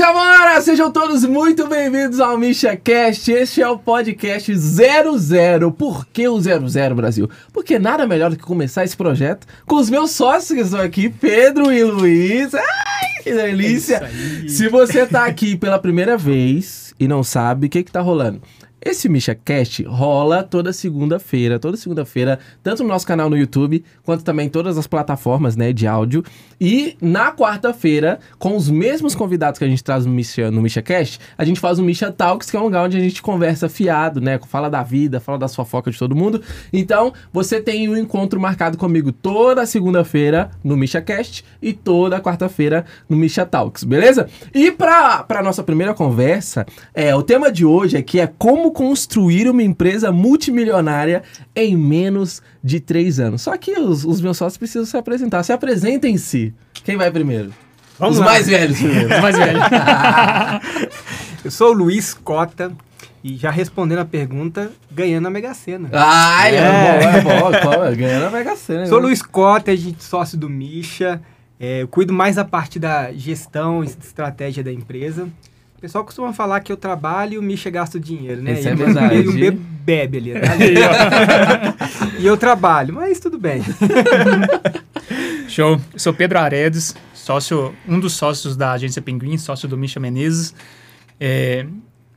e amoras, sejam todos muito bem-vindos ao MishaCast. Este é o podcast 00. Por que o 00, Brasil? Porque nada melhor do que começar esse projeto com os meus sócios que estão aqui, Pedro e Luiz. Ai, que delícia! É Se você tá aqui pela primeira vez e não sabe, o que que tá rolando? Esse MishaCast rola toda segunda-feira, toda segunda-feira, tanto no nosso canal no YouTube, quanto também em todas as plataformas né, de áudio. E na quarta-feira, com os mesmos convidados que a gente traz no Misha, no MishaCast, a gente faz o Misha Talks, que é um lugar onde a gente conversa fiado, né? Fala da vida, fala das fofocas de todo mundo. Então, você tem um encontro marcado comigo toda segunda-feira no MishaCast e toda quarta-feira no Misha Talks, beleza? E pra, pra nossa primeira conversa, é, o tema de hoje aqui é como construir uma empresa multimilionária em menos de três anos. Só que os, os meus sócios precisam se apresentar. Se apresentem-se. Quem vai primeiro? Vamos os lá. mais velhos primeiro. Os mais velhos. Eu sou o Luiz Cota e já respondendo a pergunta, ganhando a Mega Sena. Ai, é, É. bom, é bom. É? Ganhando a Mega Sena. Sou o né? Luiz Cota, gente sócio do Misha. É, eu cuido mais da parte da gestão e estratégia da empresa. O pessoal costuma falar que eu trabalho e Misha gasta o dinheiro, né? Isso é verdade. E o B bebe ali. Tá? e eu trabalho, mas tudo bem. Show. Eu sou Pedro Aredes, sócio, um dos sócios da agência Pinguim, sócio do Misha Menezes. É,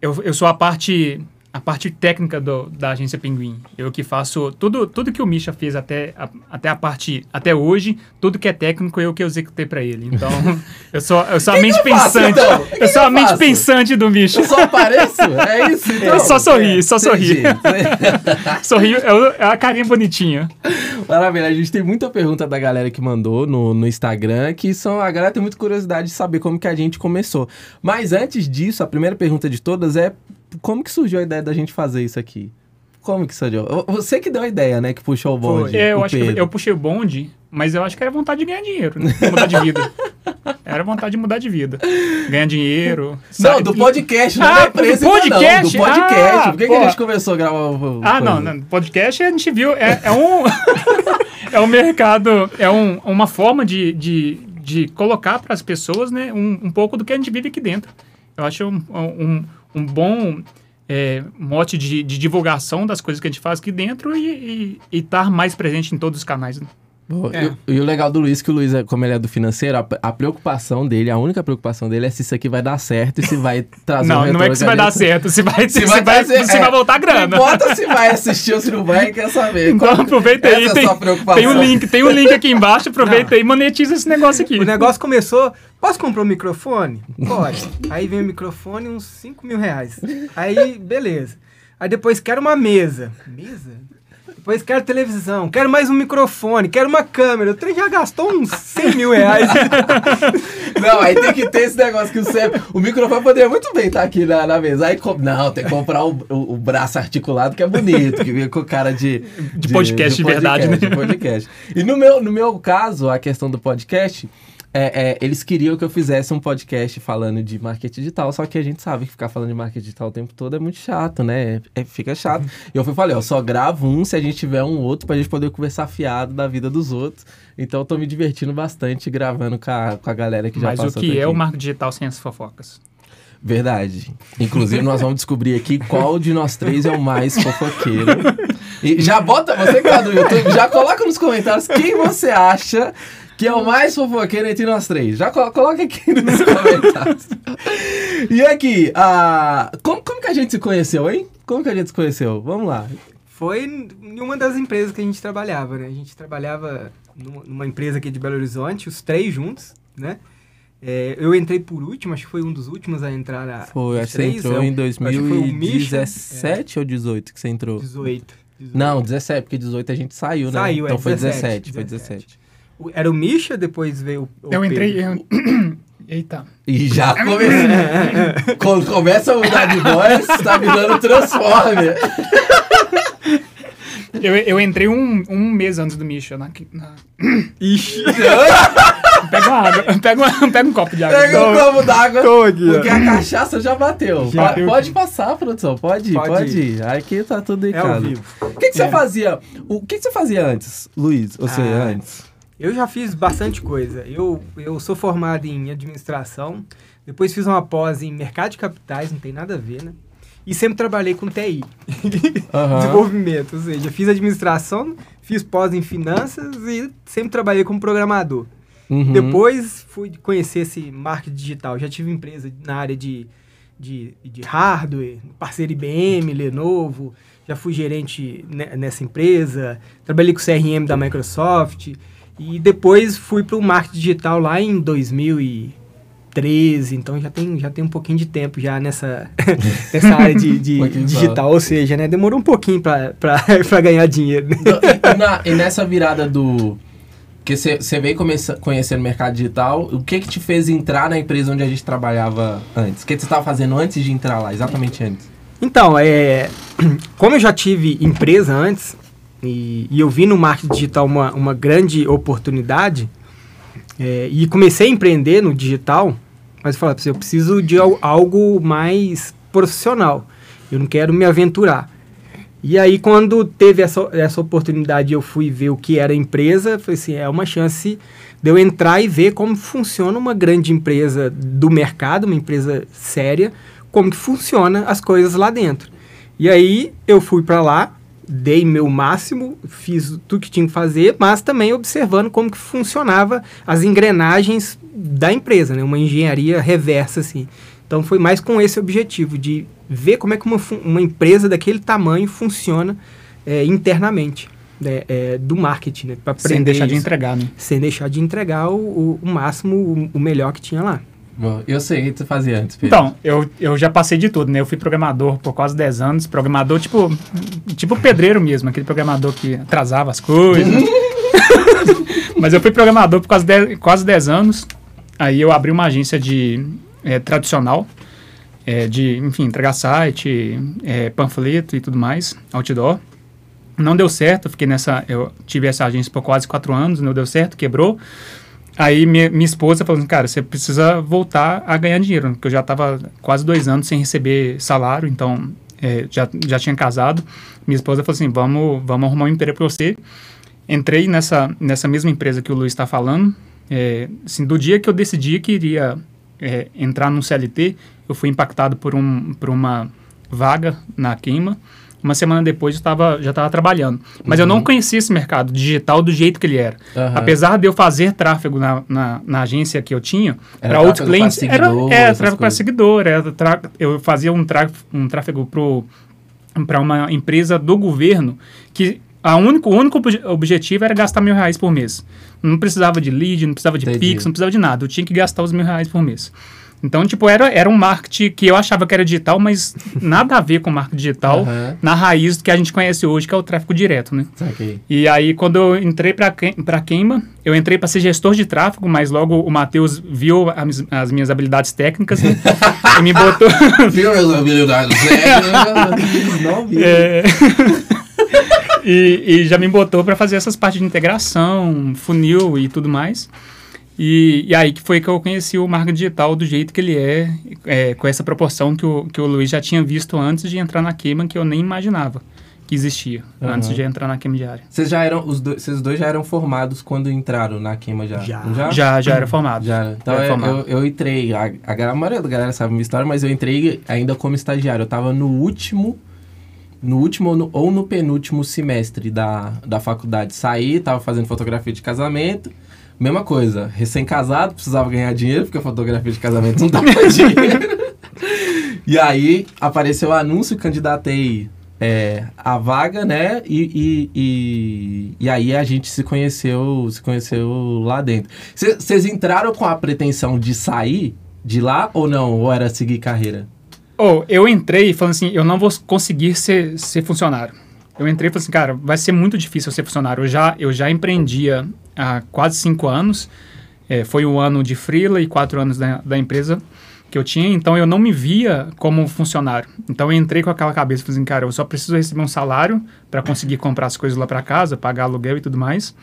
eu, eu sou a parte, a parte técnica do, da agência Pinguim. Eu que faço tudo, tudo que o Misha fez até a, até a parte até hoje, tudo que é técnico eu que executei para ele. Então, eu sou, eu sou a mente que eu faço, pensante. então? Que eu sou eu a mente faço? pensante do Misha. Eu só apareço? É isso? Então? Só sorri, só sorri. Sorriu, é, é a carinha bonitinha. Maravilha, a gente tem muita pergunta da galera que mandou no, no Instagram, que são, a galera tem muita curiosidade de saber como que a gente começou. Mas antes disso, a primeira pergunta de todas é como que surgiu a ideia da gente fazer isso aqui? Como que surgiu? Você que deu a ideia, né, que puxou o bonde. É, eu o acho que Pedro. eu puxei o bonde, mas eu acho que era vontade de ganhar dinheiro, né? Mudar de vida. Era vontade de mudar de vida. Ganhar dinheiro. Não, sabe? do podcast, não Ah, da do empresa podcast? não, do podcast. Ah, Por que, que a gente começou a gravar o Ah, não, não. Podcast a gente viu. É, é um. é um mercado. É um, uma forma de, de, de colocar para as pessoas, né? Um, um pouco do que a gente vive aqui dentro. Eu acho um, um, um bom. é, mote de, de divulgação das coisas que a gente faz aqui dentro e estar mais presente em todos os canais. né? É. E, e o legal do Luiz, que o Luiz, é- como ele é do financeiro, a, a preocupação dele, a única preocupação dele é se isso aqui vai dar certo e se vai trazer um Não, não é que se vai dar certo, se vai, se vai vai, trazer- se é. vai voltar grana. Não importa se vai assistir ou se não vai, quer saber. Então Qual- aproveita aí, essa é tem, tem um link, tem um link aqui embaixo, aproveita aí e monetiza esse negócio aqui. O negócio começou. Posso comprar um microfone? Pode. Aí vem o microfone, uns 5 mil reais. Aí, beleza. Aí depois quero uma mesa. Mesa? Depois quero televisão, quero mais um microfone, quero uma câmera. O trem já gastou uns 100 mil reais. Não, aí tem que ter esse negócio que o CEP. O microfone poderia muito bem estar aqui na, na mesa. Aí, com- não, tem que comprar o, o- o braço articulado, que é bonito, que vem com cara de. De podcast de verdade, né? de podcast. E no meu, no meu caso, a questão do podcast. É, é, eles queriam que eu fizesse um podcast falando de marketing digital, só que a gente sabe que ficar falando de marketing digital o tempo todo é muito chato, né? É, fica chato. E eu falei, ó, só gravo um se a gente tiver um outro pra gente poder conversar fiado da vida dos outros. Então eu tô me divertindo bastante gravando com a, com a galera que já Mas o passou que por é aqui. o marketing digital sem as fofocas? Verdade. Inclusive, nós vamos descobrir aqui qual de nós três é o mais fofoqueiro. E já bota, você que tá no YouTube, já coloca nos comentários quem você acha que é o mais fofoqueiro entre nós três. Já colo- coloca aqui nos comentários. E aqui, a... como, como que a gente se conheceu, hein? Como que a gente se conheceu? Vamos lá. Foi em uma das empresas que a gente trabalhava, né? A gente trabalhava numa, empresa aqui de Belo Horizonte, os três juntos, né? É, eu entrei por último, acho que foi um dos últimos a entrar. Foi, acho que você entrou é, em acho que foi o Misha, 2017 ou 18 que você entrou? 18. 18. Não, 17, porque 18 a gente saiu, né? Saiu, é, então foi 17, 17, foi 17. Era o Misha, depois veio o. o Eu entrei. Pedro. eu- Eita. E já começou. Quando começa a mudar de voz, tá virando Transformer. Eu, eu entrei um, um mês antes do Misha. Na, na... Ixi! Pega uma água. Pega, uma, pega um copo de água. Pega um copo d'água. Porque a cachaça já bateu. Já. Pa- pode passar, produção. Pode ir, Pode pode, ir. ir. Aqui tá tudo em É casa. vivo. O que, que você É. fazia? O que, que você fazia antes, Luiz? Você Ah, antes? Eu já fiz bastante coisa. Eu, eu sou formado em administração. Depois fiz uma pós em mercado de capitais, não tem nada a ver, né? E sempre trabalhei com TI, Aham. desenvolvimento. Ou seja, fiz administração, fiz pós em finanças e sempre trabalhei como programador. Uhum. Depois fui conhecer esse marketing digital. Já tive empresa na área de, de, de hardware, parceiro IBM, Lenovo. Já fui gerente ne- nessa empresa. Trabalhei com CRM da Microsoft. E depois fui para o marketing digital lá em 2013. Então já tem, já tem um pouquinho de tempo já nessa, nessa área de, de Um digital. Ou seja, né, demorou um pouquinho para ganhar dinheiro. né? Então, e, na- e nessa virada do. Porque você veio começa, conhecendo o mercado digital, o que que te fez entrar na empresa onde a gente trabalhava antes? O que você estava fazendo antes de entrar lá, exatamente antes? Então, é, como eu já tive empresa antes e, e eu vi no marketing digital uma, uma grande oportunidade é, e comecei a empreender no digital, mas eu falei, "Precisa- eu preciso de al- algo mais profissional. Eu não quero me aventurar. E aí, quando teve essa, essa oportunidade, eu fui ver o que era a empresa. Falei assim, é uma chance de eu entrar e ver como funciona uma grande empresa do mercado, uma empresa séria, como que funciona as coisas lá dentro. E aí, eu fui para lá, dei meu máximo, fiz tudo que tinha que fazer, mas também observando como que funcionava as engrenagens da empresa, né? Uma engenharia reversa, assim. Então, foi mais com esse objetivo, de ver como é que uma, uma empresa daquele tamanho funciona é, internamente né, é, do marketing, né? Pra Sem deixar de isso. entregar, né? Sem deixar de entregar o, o, o máximo, o, o melhor que tinha lá. Eu sei o que você fazia antes, Pedro. Então, eu, eu já passei de tudo, né? Eu fui programador por quase 10 anos, programador tipo, tipo pedreiro mesmo, aquele programador que atrasava as coisas. Mas eu fui programador por quase 10, quase 10 anos. Aí eu abri uma agência de eh, tradicional, eh, de, enfim, entregar site, eh, panfleto e tudo mais, outdoor. Não deu certo, fiquei nessa. Eu tive essa agência por quase quatro anos, não deu certo, quebrou. Aí minha, minha esposa falou assim, cara, você precisa voltar a ganhar dinheiro, porque eu já estava quase dois anos sem receber salário, então é, já, já tinha casado. Minha esposa falou assim, vamos, vamos arrumar um emprego para você. Entrei nessa, nessa mesma empresa que o Luiz está falando. É, assim, do dia que eu decidi que iria é, entrar no CLT, eu fui impactado por, um, por uma vaga na queima. Uma semana depois eu tava, já estava trabalhando. Mas eu não conhecia esse mercado digital do jeito que ele era. Aham. Apesar de eu fazer tráfego na, na, na agência que eu tinha, Era para outros clientes, era, essas tráfego para seguidor. Era tra- eu fazia um, tra, um tráfego para uma empresa do governo que a único, o único obje- objetivo era gastar mil reais por mês. Não precisava de lead, não precisava de Entendi. Pix, não precisava de nada. Eu tinha que gastar os mil reais por mês. Então, tipo, era, era um marketing que eu achava que era digital, mas nada a ver com marketing digital Aham. na raiz do que a gente conhece hoje, que é o tráfego direto, né? Saquei. E aí, quando eu entrei para Queima, eu entrei para ser gestor de tráfego, mas logo o Matheus viu as, as minhas habilidades técnicas né? e me botou. Viu meus habilidades? Não vi. É, e, e já me botou para fazer essas partes de integração, funil e tudo mais. E, e aí que foi que eu conheci o marketing digital do jeito que ele é, é, com essa proporção que o, que o Luiz já tinha visto antes de entrar na queima, que eu nem imaginava que existia, Aham. antes de entrar na queima diária. Vocês já eram, os dois, vocês dois já eram formados quando entraram na queima já? Já. Não Já, já era formado. Já. Então Já eu, formado. eu, eu entrei, a, a, maioria da galera sabe a minha história, mas eu entrei ainda como estagiário. Eu tava no último, no último ou no, ou no penúltimo semestre da, da faculdade. Saí, tava fazendo fotografia de casamento. Mesma coisa, recém-casado, precisava ganhar dinheiro, porque a fotografia de casamento não dava dinheiro. E aí apareceu o anúncio, candidatei é, a vaga, né? E, e, e, e aí a gente se conheceu, se conheceu lá dentro. Vocês entraram com a pretensão de sair de lá ou não? Ou era seguir carreira? Oh, eu entrei falando assim, eu não vou conseguir ser, ser funcionário. Eu entrei e falei assim, cara, vai ser muito difícil eu ser funcionário. Eu já, eu já empreendia há quase cinco anos. É, foi um ano de freela e quatro anos da, da empresa que eu tinha, então eu não me via como funcionário. Então eu entrei com aquela cabeça, falei assim, cara, eu só preciso receber um salário para conseguir comprar as coisas lá para casa, pagar aluguel e tudo mais.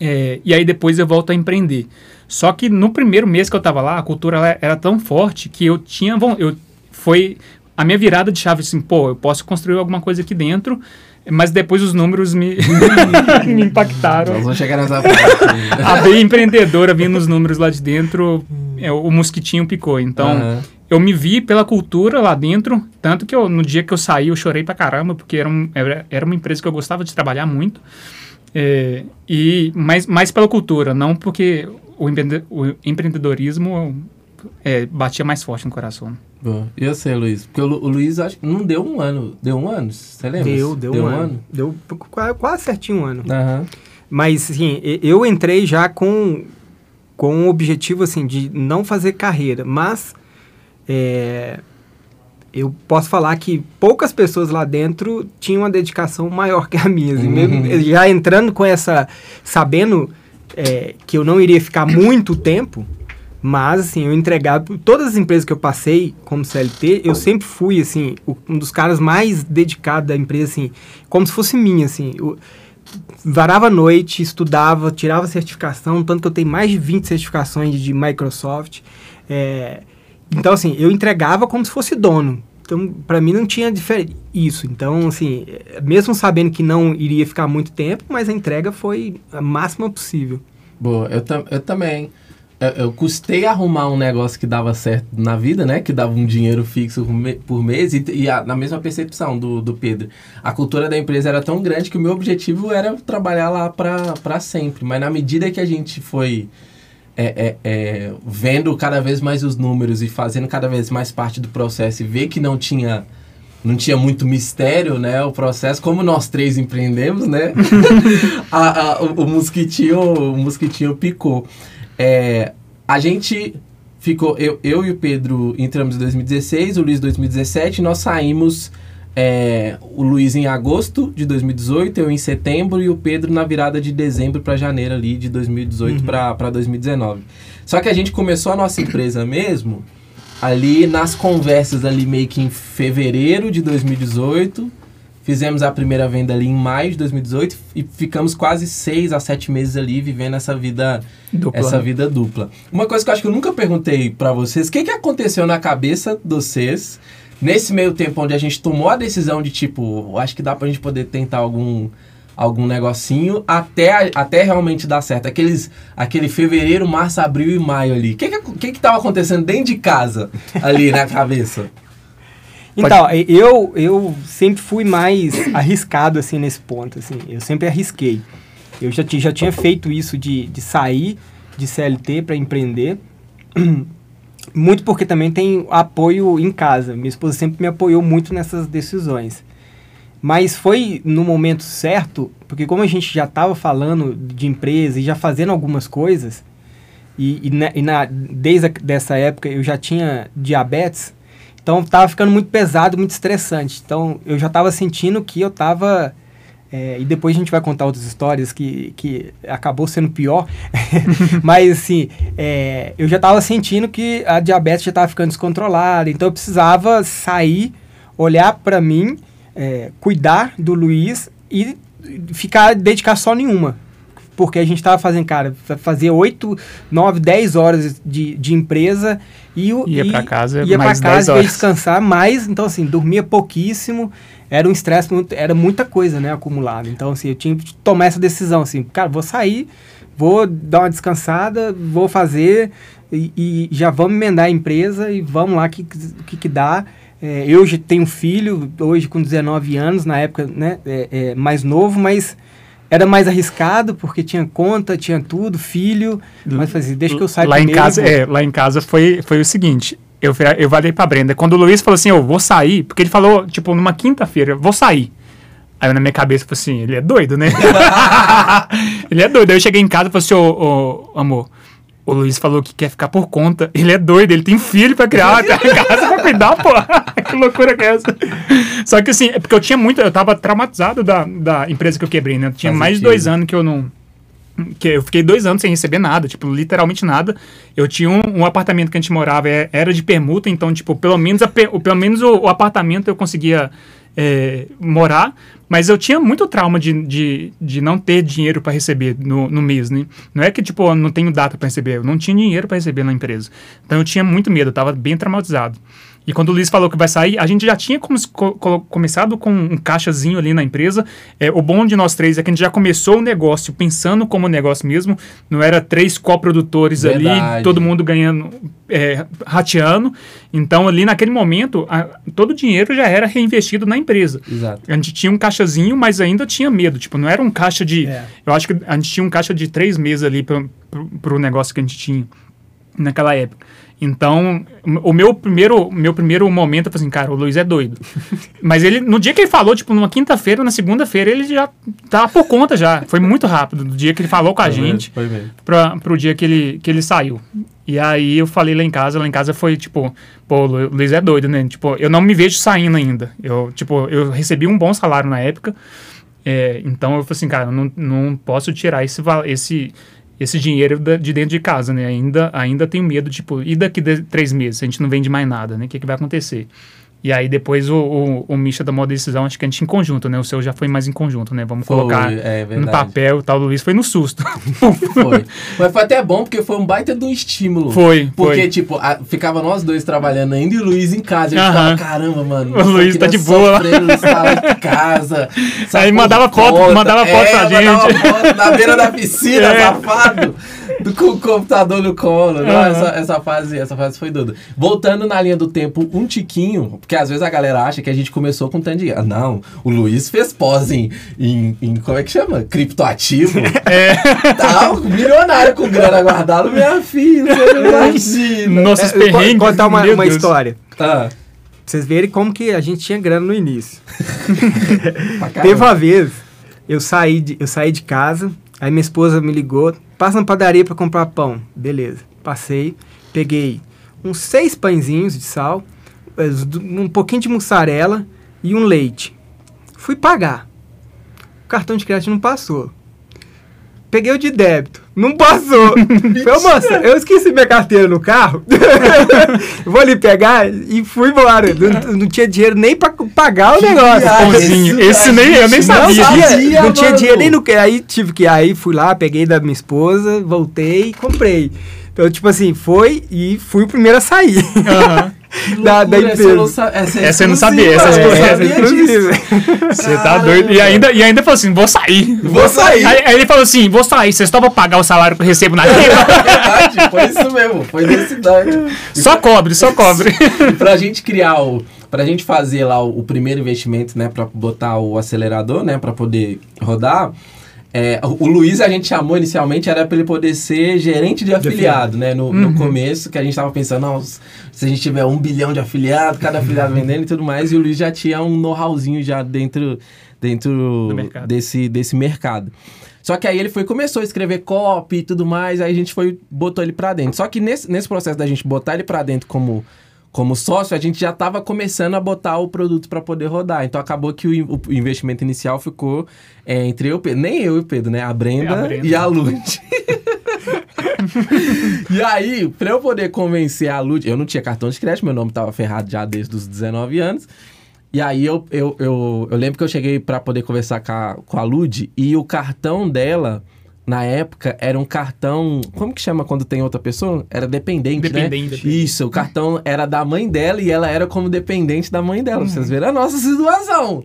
É, e aí depois eu volto a empreender. Só que no primeiro mês que eu estava lá, a cultura era tão forte que eu tinha, eu foi a minha virada de chave assim, pô, eu posso construir alguma coisa aqui dentro, mas depois os números me, me Nós impactaram. vamos chegar nessa parte. A veia empreendedora vindo nos números lá de dentro é, o mosquitinho picou. Então, Aham. eu me vi pela cultura lá dentro, tanto que eu, no dia que eu saí eu chorei pra caramba, porque era, um- era, era uma empresa que eu gostava de trabalhar muito, é, e mais, mais pela cultura, não porque o, empreende- o empreendedorismo é, batia mais forte no coração. Boa. E você, Luiz? Porque o, Lu- o Luiz acho que não deu um ano. Deu um ano? Você lembra? Deu, deu, um, ano. Deu quase, quase certinho um ano. Aham. Mas, assim, eu entrei já com, com o objetivo, assim, de não fazer carreira. Mas, é, eu posso falar que poucas pessoas lá dentro tinham uma dedicação maior que a minha. assim, mesmo Uhum. já entrando com essa... Sabendo é, que eu não iria ficar muito tempo... Mas, assim, eu entregava... Todas as empresas que eu passei como CLT, eu sempre fui, assim, um dos caras mais dedicados da empresa, assim, como se fosse minha, assim. Eu- varava a noite, estudava, tirava certificação, tanto que eu tenho mais de 20 certificações de Microsoft. É, então, assim, eu entregava como se fosse dono. Então, para mim não tinha isso. Então, assim, é, mesmo sabendo que não iria ficar muito tempo, mas a entrega foi a máxima possível. Boa, eu, tam- eu também. Eu, eu custei arrumar um negócio que dava certo na vida, né? Que dava um dinheiro fixo por, mês e, e a- na mesma percepção do, do Pedro. A cultura da empresa era tão grande que o meu objetivo era trabalhar lá para sempre. Mas na medida que a gente foi é, é, é, vendo cada vez mais os números e fazendo cada vez mais parte do processo e ver que não tinha não tinha muito mistério, né, o processo, como nós três empreendemos, né, a- a- o, o mosquitinho, o mosquitinho picou. É, a gente ficou, eu, eu e o Pedro entramos em 2016, o Luiz em 2017, e nós saímos, é, o Luiz em agosto de 2018, eu em setembro e o Pedro na virada de dezembro para janeiro ali de 2018 para 2019. Só que a gente começou a nossa empresa mesmo ali nas conversas ali meio que em fevereiro de 2018. Fizemos a primeira venda ali em maio de 2018 e ficamos quase seis a sete meses ali vivendo essa vida Dupla. essa vida dupla. Uma coisa que eu acho que eu nunca perguntei pra vocês, o que, que aconteceu na cabeça de vocês nesse meio tempo onde a gente tomou a decisão de tipo, acho que dá pra gente poder tentar algum algum negocinho até, até realmente dar certo. Aqueles, aquele fevereiro, março, abril e maio ali. O que que, que que tava acontecendo dentro de casa ali na cabeça? Então, eu, eu sempre fui mais arriscado, assim, nesse ponto, assim. Eu sempre arrisquei. Eu já, já tinha feito isso de, de sair de CLT para empreender. Muito porque também tem apoio em casa. Minha esposa sempre me apoiou muito nessas decisões. Mas foi no momento certo, porque como a gente já estava falando de empresa e já fazendo algumas coisas, e, e, na, e na- desde a, dessa época eu já tinha diabetes, então tava ficando muito pesado, muito estressante. Então eu já estava sentindo que eu estava e depois a gente vai contar outras histórias que, que acabou sendo pior. Mas assim, é, eu já estava sentindo que a diabetes já estava ficando descontrolada. Então eu precisava sair, olhar para mim, é, cuidar do Luiz e ficar dedicar só nenhuma. Porque a gente estava fazendo, cara, fazer 8, 9, 10 horas de, de empresa e o- Ia pra casa ia mais pra 10 casa ia descansar mais, então assim, dormia pouquíssimo, era um estresse muito, era muita coisa, né, acumulada. Então assim, eu tinha que tomar essa decisão assim, cara, vou sair, vou dar uma descansada, vou fazer e, e já vamos emendar a empresa e vamos lá que que, que dá. É, eu já tenho um filho, hoje com 19 anos, na época, né, é, é, mais novo, mas era mais arriscado porque tinha conta, tinha tudo, filho, mas fazia, deixa que eu saia lá em primeiro e casa vou. é, lá em casa foi, foi o seguinte eu, eu falei pra Brenda quando o Luiz falou assim eu vou sair porque ele falou tipo numa quinta-feira vou sair aí na minha cabeça eu falei assim ele é doido né? Ele é doido. Aí eu cheguei em casa e falei assim ô, ô, amor o Luiz falou que quer ficar por conta. Ele é doido, ele tem filho pra criar, tá em casa pra cuidar, pô. que loucura que é essa? Só que assim, é porque eu tinha muito, eu tava traumatizado da, da empresa que eu quebrei, né? Eu tinha Faz mais de sentido. dois anos que eu não, que eu fiquei dois anos sem receber nada, tipo, literalmente nada. Eu tinha um, um apartamento que a gente morava, é- era de permuta, então, tipo, pelo menos, a pelo menos o, o apartamento eu conseguia é, morar, mas eu tinha muito trauma de, de, de não ter dinheiro para receber no, no mês, né? Não é que, tipo, eu não tenho data para receber, eu não tinha dinheiro para receber na empresa. Então eu tinha muito medo, eu tava bem traumatizado. E quando o Luiz falou que vai sair, a gente já tinha come co começado com um caixazinho ali na empresa. É, o bom de nós três é que a gente já começou o negócio pensando como negócio mesmo. Não era três coprodutores ali, todo mundo ganhando, é, rateando. Então, ali naquele momento, a, todo o dinheiro já era reinvestido na empresa. Exato. A gente tinha um caixazinho, mas ainda tinha medo. Tipo, não era um caixa de. É. Eu acho que a gente tinha um caixa de três meses ali para o negócio que a gente tinha naquela época. Então, o meu primeiro, meu primeiro momento, eu falei assim, cara, o Luiz é doido. Mas ele, no dia que ele falou, tipo, numa quinta-feira, na segunda-feira, ele já tava por conta já. Foi muito rápido, do dia que ele falou com a foi gente, foi mesmo. Pra, pro dia que ele, que ele saiu. E aí eu falei lá em casa, lá em casa foi tipo, pô, o Luiz é doido, né? Tipo, eu não me vejo saindo ainda. Eu, tipo, eu recebi um bom salário na época. É, então eu falei assim, cara, não, não posso tirar esse, esse esse dinheiro de dentro de casa, né? Ainda, ainda tenho medo, tipo, e daqui três meses, a gente não vende mais nada, né? O que, que vai acontecer? E aí depois o, o, o Misha da moda decisão, acho que a gente em conjunto, né? O seu já foi mais em conjunto, né? Vamos foi, colocar é no papel e tal. O Luiz foi no susto. foi. Mas foi até bom, porque foi um baita de um estímulo. Foi. Porque, foi. tipo, a, ficava nós dois trabalhando ainda e o Luiz em casa. A gente uh -huh. caramba, mano. O Luiz tá de boa. de casa. Aí mandava foto, mandava foto é, pra gente. Foto na beira da piscina, é. safado. Com o computador no colo. Não, essa, essa, fase, essa fase foi doida. Voltando na linha do tempo um tiquinho, porque às vezes a galera acha que a gente começou com tanto dinheiro. Não, o Luiz fez pós em, em, em como é que chama? Criptoativo. É. Tá milionário com grana guardada, minha filha. Nossos é, perrengues. Contar uma, uma história. Ah. Pra vocês verem como que a gente tinha grana no início. Teve uma vez, eu saí de, eu saí de casa, aí minha esposa me ligou, passa na padaria para comprar pão. Beleza. Passei, peguei uns seis pãezinhos de sal, um pouquinho de mussarela e um leite. Fui pagar. O cartão de crédito não passou. Peguei o de débito. Não passou. Falei, moça, eu esqueci minha carteira no carro. Vou ali pegar e fui embora. Não, não tinha dinheiro nem pra pagar o negócio. Esse, esse nem eu nem sabia. Não, sabia, não tinha dinheiro nem no que. Aí tive que. Aí fui lá, peguei da minha esposa, voltei e comprei. Então, tipo assim, foi e fui o primeiro a sair. Uhum. Da, da empresa. Essa, essa eu não sabia. Essa, essa, essa, essa Você tá doido. E ainda, e ainda falou assim: vou sair. Vou sair. Aí, aí ele falou assim: vou sair. Vocês estão pra pagar o salário que eu recebo na vida? verdade, foi isso mesmo. Foi necessidade. Só cobre, só cobre. E pra gente criar o. Pra gente fazer lá o, o primeiro investimento, né? Pra botar o acelerador, né? Pra poder rodar é, o Luiz a gente chamou inicialmente era para ele poder ser gerente de afiliado, né? No, uhum. no, começo, que a gente estava pensando, se a gente tiver um bilhão de afiliados, cada afiliado vendendo e tudo mais, e o Luiz já tinha um know-howzinho já dentro, dentro mercado. Desse, desse mercado. Só que aí ele foi começou a escrever copy e tudo mais, aí a gente foi botou ele para dentro. Só que nesse, nesse processo da gente botar ele para dentro como como sócio, a gente já estava começando a botar o produto para poder rodar. Então acabou que o, o investimento inicial ficou é, entre eu, Pedro, nem eu e o Pedro, né? A Brenda, a Brenda. e a Lud. e aí, para eu poder convencer a Lud, eu não tinha cartão de crédito, meu nome estava ferrado já desde os 19 anos. E aí eu, eu, eu, eu lembro que eu cheguei para poder conversar com a, com a Lud e o cartão dela na época, era um cartão. Como que chama quando tem outra pessoa? Era dependente, dependente né? Dependente. Isso, o cartão era da mãe dela e ela era como dependente da mãe dela. Uhum. Vocês viram a nossa situação.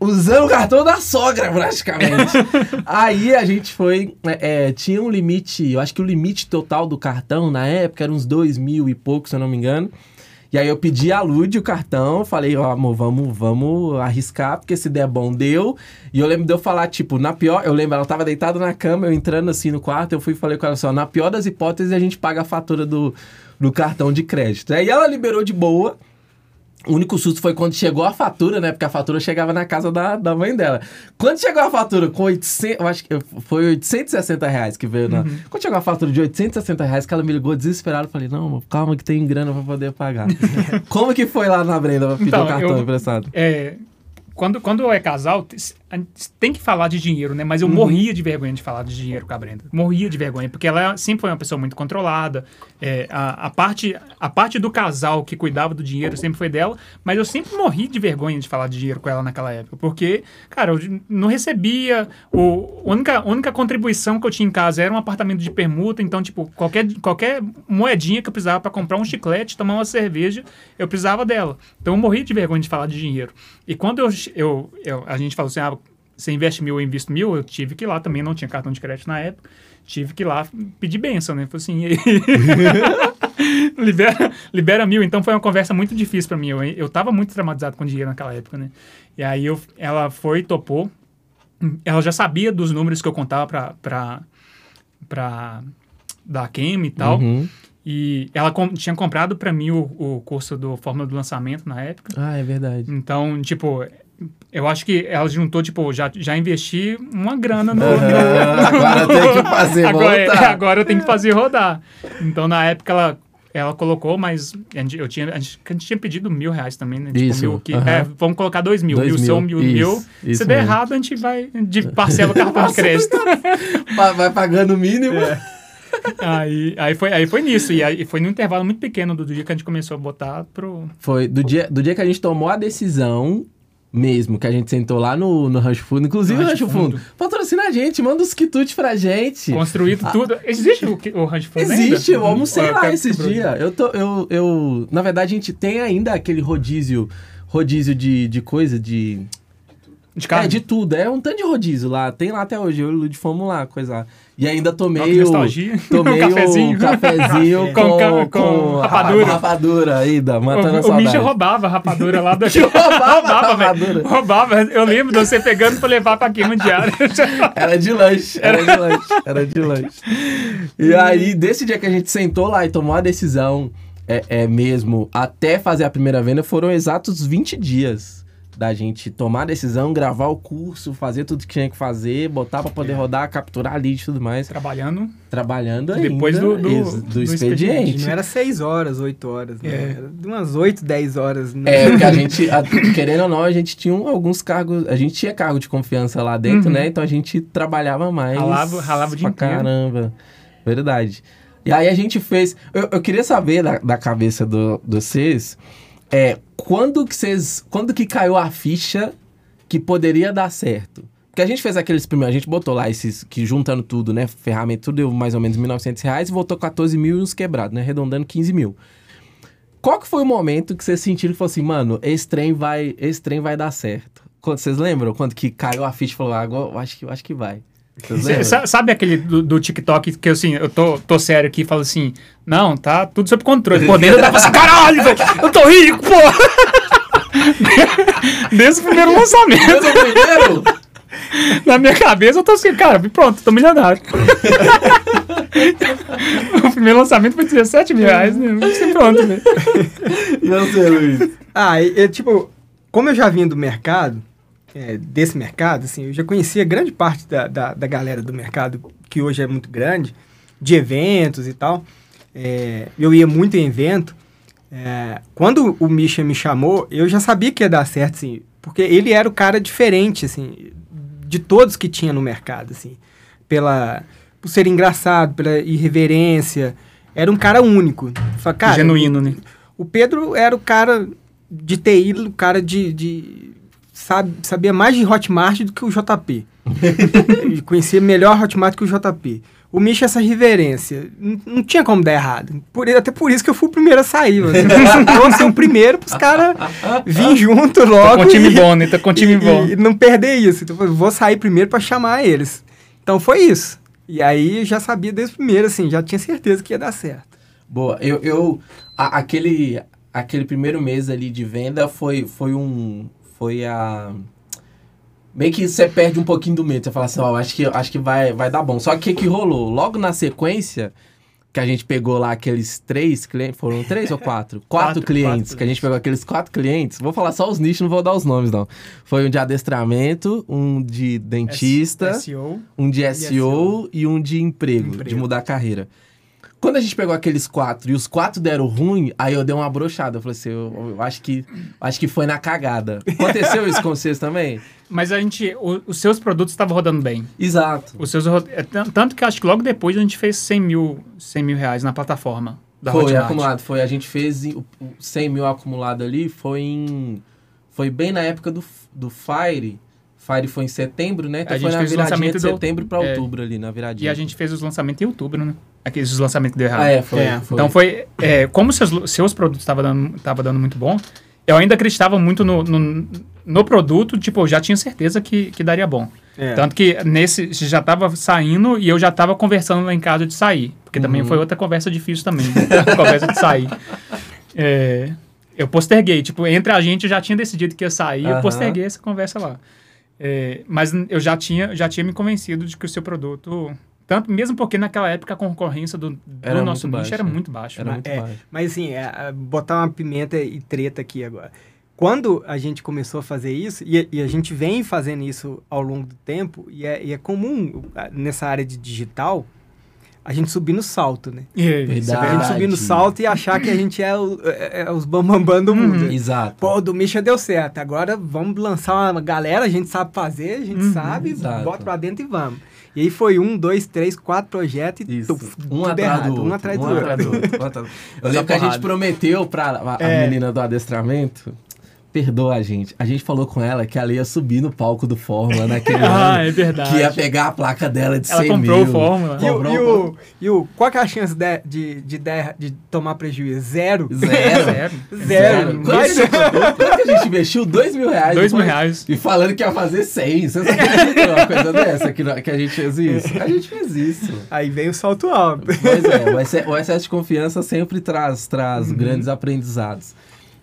Usando o cartão da sogra, praticamente. Aí a gente foi. É, é, tinha um limite, eu acho que o limite total do cartão na época era uns dois mil e pouco, se eu não me engano. E aí eu pedi a Lud o cartão, falei, ó, oh, amor, vamos, vamos arriscar, porque se der bom, deu. E eu lembro de eu falar, tipo, na pior, eu lembro, ela tava deitada na cama, eu entrando assim no quarto, eu fui e falei com ela assim, ó, na pior das hipóteses, a gente paga a fatura do, do cartão de crédito. Aí ela liberou de boa. O único susto foi quando chegou a fatura, né? Porque a fatura chegava na casa da, da mãe dela. Quando chegou a fatura com 800, eu acho que foi 860 reais que veio na. Uhum. Quando chegou a fatura de 860 reais, que ela me ligou desesperada, eu falei, não, calma que tem grana pra poder pagar. Como que foi lá na Brenda pra pedir então, o cartão eu, emprestado? É, quando, quando é casal, tem que falar de dinheiro, né? Mas eu Uhum. morria de vergonha de falar de dinheiro com a Brenda. Morria de vergonha, porque ela sempre foi uma pessoa muito controlada. É, a, a, parte, a parte do casal que cuidava do dinheiro sempre foi dela, mas eu sempre morri de vergonha de falar de dinheiro com ela naquela época, porque, cara, eu não recebia. O, a única, a única contribuição que eu tinha em casa era um apartamento de permuta, então, tipo, qualquer, qualquer moedinha que eu precisava para comprar um chiclete, tomar uma cerveja, eu precisava dela. Então eu morri de vergonha de falar de dinheiro. E quando eu, eu, eu- a gente falou assim, ah, você investe mil, eu invisto mil, eu tive que ir lá também, não tinha cartão de crédito na época, tive que ir lá pedir benção, né? Falei assim, libera, libera mil. Então foi uma conversa muito difícil para mim. Eu, eu tava muito traumatizado com dinheiro naquela época, né? E aí eu, ela foi, topou. Ela já sabia dos números que eu contava pra, pra, pra da Cam e tal. Uhum. E ela com- tinha comprado para mim o, o curso do Fórmula do Lançamento na época. Ah, é verdade. Então, tipo, eu acho que ela juntou, tipo, já, já investi uma grana no. Ah, agora tem que fazer agora, voltar. agora eu tenho que fazer rodar. Então, na época, ela, ela colocou, mas a gente, eu tinha, a gente, a gente tinha pedido mil reais também, né? Isso, Tipo, mil que, aham. é, vamos colocar dois mil. Dois mil, mil, seu, mil, isso, mil. isso Se der mesmo. errado, a gente vai de parcela o cartão de crédito. Va- Vai pagando o mínimo. aí, aí, foi, aí foi nisso. E aí foi num intervalo muito pequeno do dia que a gente começou a botar pro. Foi do dia, do dia que a gente tomou a decisão mesmo, que a gente sentou lá no, no Rancho Fundo. Inclusive, No Rancho Rancho Fundo, patrocina a gente, manda os quitutes pra gente. Construído tudo. Existe o, o Rancho Fundo ainda? Existe, eu almocei Ah, lá esses dias. Eu tô, eu, eu, na verdade, a gente tem ainda aquele rodízio, rodízio de, de coisa, de... De carne? É, de tudo. É um tanto de rodízio lá. Tem lá até hoje. Eu e o Lud fomos lá, coisa lá. E ainda tomei o... nostalgia. Tomei Um cafezinho. o cafezinho Com com, com, com ra- rapadura. rapadura ainda, matando a O, o saudade. Misha roubava a rapadura lá da... roubava a velho. Roubava. Eu lembro de você pegando pra levar pra queima diária. Era de lanche, era de lanche, era de lanche. E aí, desse dia que a gente sentou lá e tomou a decisão, é, é mesmo, até fazer a primeira venda, foram exatos 20 dias da gente tomar a decisão, gravar o curso, fazer tudo que tinha que fazer, botar pra poder rodar, capturar lead e tudo mais, Trabalhando. trabalhando ainda. Depois do- do- ex- do, do expediente. expediente. Não era 6 horas, 8 horas, né? É. Era de umas 8, 10 horas. Né? É, porque a gente, a- querendo ou não, a gente tinha alguns cargos, a gente tinha cargo de confiança lá dentro, Uhum. né? Então a gente trabalhava mais. Ralava- ralava dia pra inteiro. caramba. Verdade. E aí a gente fez. Eu, eu queria saber da, da cabeça do, de vocês. É, quando que vocês. Quando que caiu a ficha que poderia dar certo? Porque a gente fez aqueles primeiros, a gente botou lá esses, que juntando tudo, né? Ferramenta, tudo deu mais ou menos 1.900 reais e voltou 14 mil e uns quebrados, né? Arredondando 15 mil. Qual que foi o momento que vocês sentiram que falou assim, mano, esse trem vai, esse trem vai dar certo? Quando, vocês lembram? Quando que caiu a ficha e falou, ah, agora eu acho que, eu acho que vai. Cê- sa- Sabe aquele do, do TikTok que eu, assim, eu tô, tô sério aqui e falo assim, não, tá tudo sob controle. Pô, dentro eu tava assim, caralho, velho, eu tô rico, pô! Desde o primeiro lançamento. Mas o primeiro? Na minha cabeça eu tô assim, cara, pronto, tô milionário. o primeiro lançamento foi 17 mil reais, né? Assim, pronto, né? Não sei, Luiz. Ah, e, e, tipo, como eu já vim do mercado, é, desse mercado, assim, eu já conhecia grande parte da, da, da galera do mercado, que hoje é muito grande, de eventos e tal. É, eu ia muito em evento. É, quando o Misha me chamou, eu já sabia que ia dar certo, assim, porque ele era o cara diferente, assim, de todos que tinha no mercado, assim, pela por ser engraçado, pela irreverência, era um cara único. Fala, cara, Genuíno, né? o Pedro era o cara de TI, o cara de. de sabe, sabia mais de Hotmart do que o JP. Conhecia melhor Hotmart que o JP. O Misha, essa reverência. Não, não tinha como dar errado. Por, até por isso que eu fui o primeiro a sair. Vamos ser o primeiro pros caras vir junto Tá logo. com time e- bom, né? Tá com time e, bom. e não perder isso. Então, eu vou sair primeiro pra chamar eles. Então foi isso. E aí eu já sabia desde o primeiro, assim, já tinha certeza que ia dar certo. Boa, eu, eu a- aquele, aquele primeiro mês ali de venda foi, foi um, foi a, meio que você perde um pouquinho do medo, você fala assim, ó, acho que, acho que vai, vai dar bom. Só que o que que rolou? Logo na sequência, que a gente pegou lá aqueles três clientes, foram três ou quatro? Quatro, Quatro, clientes, quatro. que a gente pegou aqueles quatro clientes, vou falar só os nichos, não vou dar os nomes não. Foi um de adestramento, um de dentista, SEO. um de SEO SEO. e um de emprego, Emprego. de mudar a carreira. Quando a gente pegou aqueles quatro e os quatro deram ruim, aí eu dei uma brochada. Eu falei assim, eu, eu acho que acho que foi na cagada. Aconteceu isso com vocês também? Mas a gente, o- os seus produtos estavam rodando bem. Exato. Os seus, é, tan- tanto que acho que logo depois a gente fez 100 mil, 100 mil reais na plataforma da foi Hotmart. acumulado, foi. A gente fez em- o, o 100 mil acumulado ali, foi em. Foi bem na época do, do Fire. Fire foi em setembro, né? Então A foi gente na fez o viradinha de do- setembro pra é. outubro ali, na viradinha. E a gente fez os lançamentos em outubro, né? Aqueles lançamentos que deu errado. Ah, é, foi. É. foi. Então foi. é, como seus, seus produtos estavam dando, tava dando muito bom, eu ainda acreditava muito no, no, no produto, tipo, eu já tinha certeza que, que daria bom. É. Tanto que nesse já tava saindo e eu já tava conversando lá em casa de sair. Porque também Uhum. foi outra conversa difícil também. a conversa de sair. É, eu posterguei, tipo, entre a gente eu já tinha decidido que ia sair, eu Aham. posterguei essa conversa lá. É, mas eu já tinha, já tinha me convencido de que o seu produto. Tanto, mesmo porque naquela época a concorrência do, do nosso nicho era muito baixa. Era né? muito É, baixo. Mas assim, é, é, botar uma pimenta e treta aqui agora. Quando a gente começou a fazer isso, e, e a gente vem fazendo isso ao longo do tempo, e é, e é comum nessa área de digital, a gente subir no salto, né? E- A Verdade. gente subir no salto e achar que a gente é, o- é- é os bambambam do mundo. Exato. Pô, o do Misha deu certo. Agora vamos lançar uma galera, a gente sabe fazer, a gente Uhum, sabe, exato. bota pra dentro e vamos. E aí foi um, dois, três, quatro projetos e Isso. tuf, Um tudo atrás errado, do outro. um atrás do um outro. atrás do outro, um atrás do outro. Eu lembro que a gente prometeu pra a, a É. menina do adestramento. Perdoa a gente. A gente falou com ela que ela ia subir no palco do Fórmula naquele Ah, ano. é verdade. Que ia pegar a placa dela de Ela 100 comprou mil. o Fórmula. E, o, Comprou e, o o, e o- qual que é a chance de, de, de, de tomar prejuízo? Zero? Zero. Zero. Zero. Quanto, que- quanto que a gente investiu? Dois mil reais. Dois mil reais. E falando que ia fazer 100. Vocês acreditam uma coisa dessa? Que, que a gente fez isso? A gente fez isso. Aí vem o salto alto. Pois é, o exce- o excesso de confiança sempre traz, traz grandes aprendizados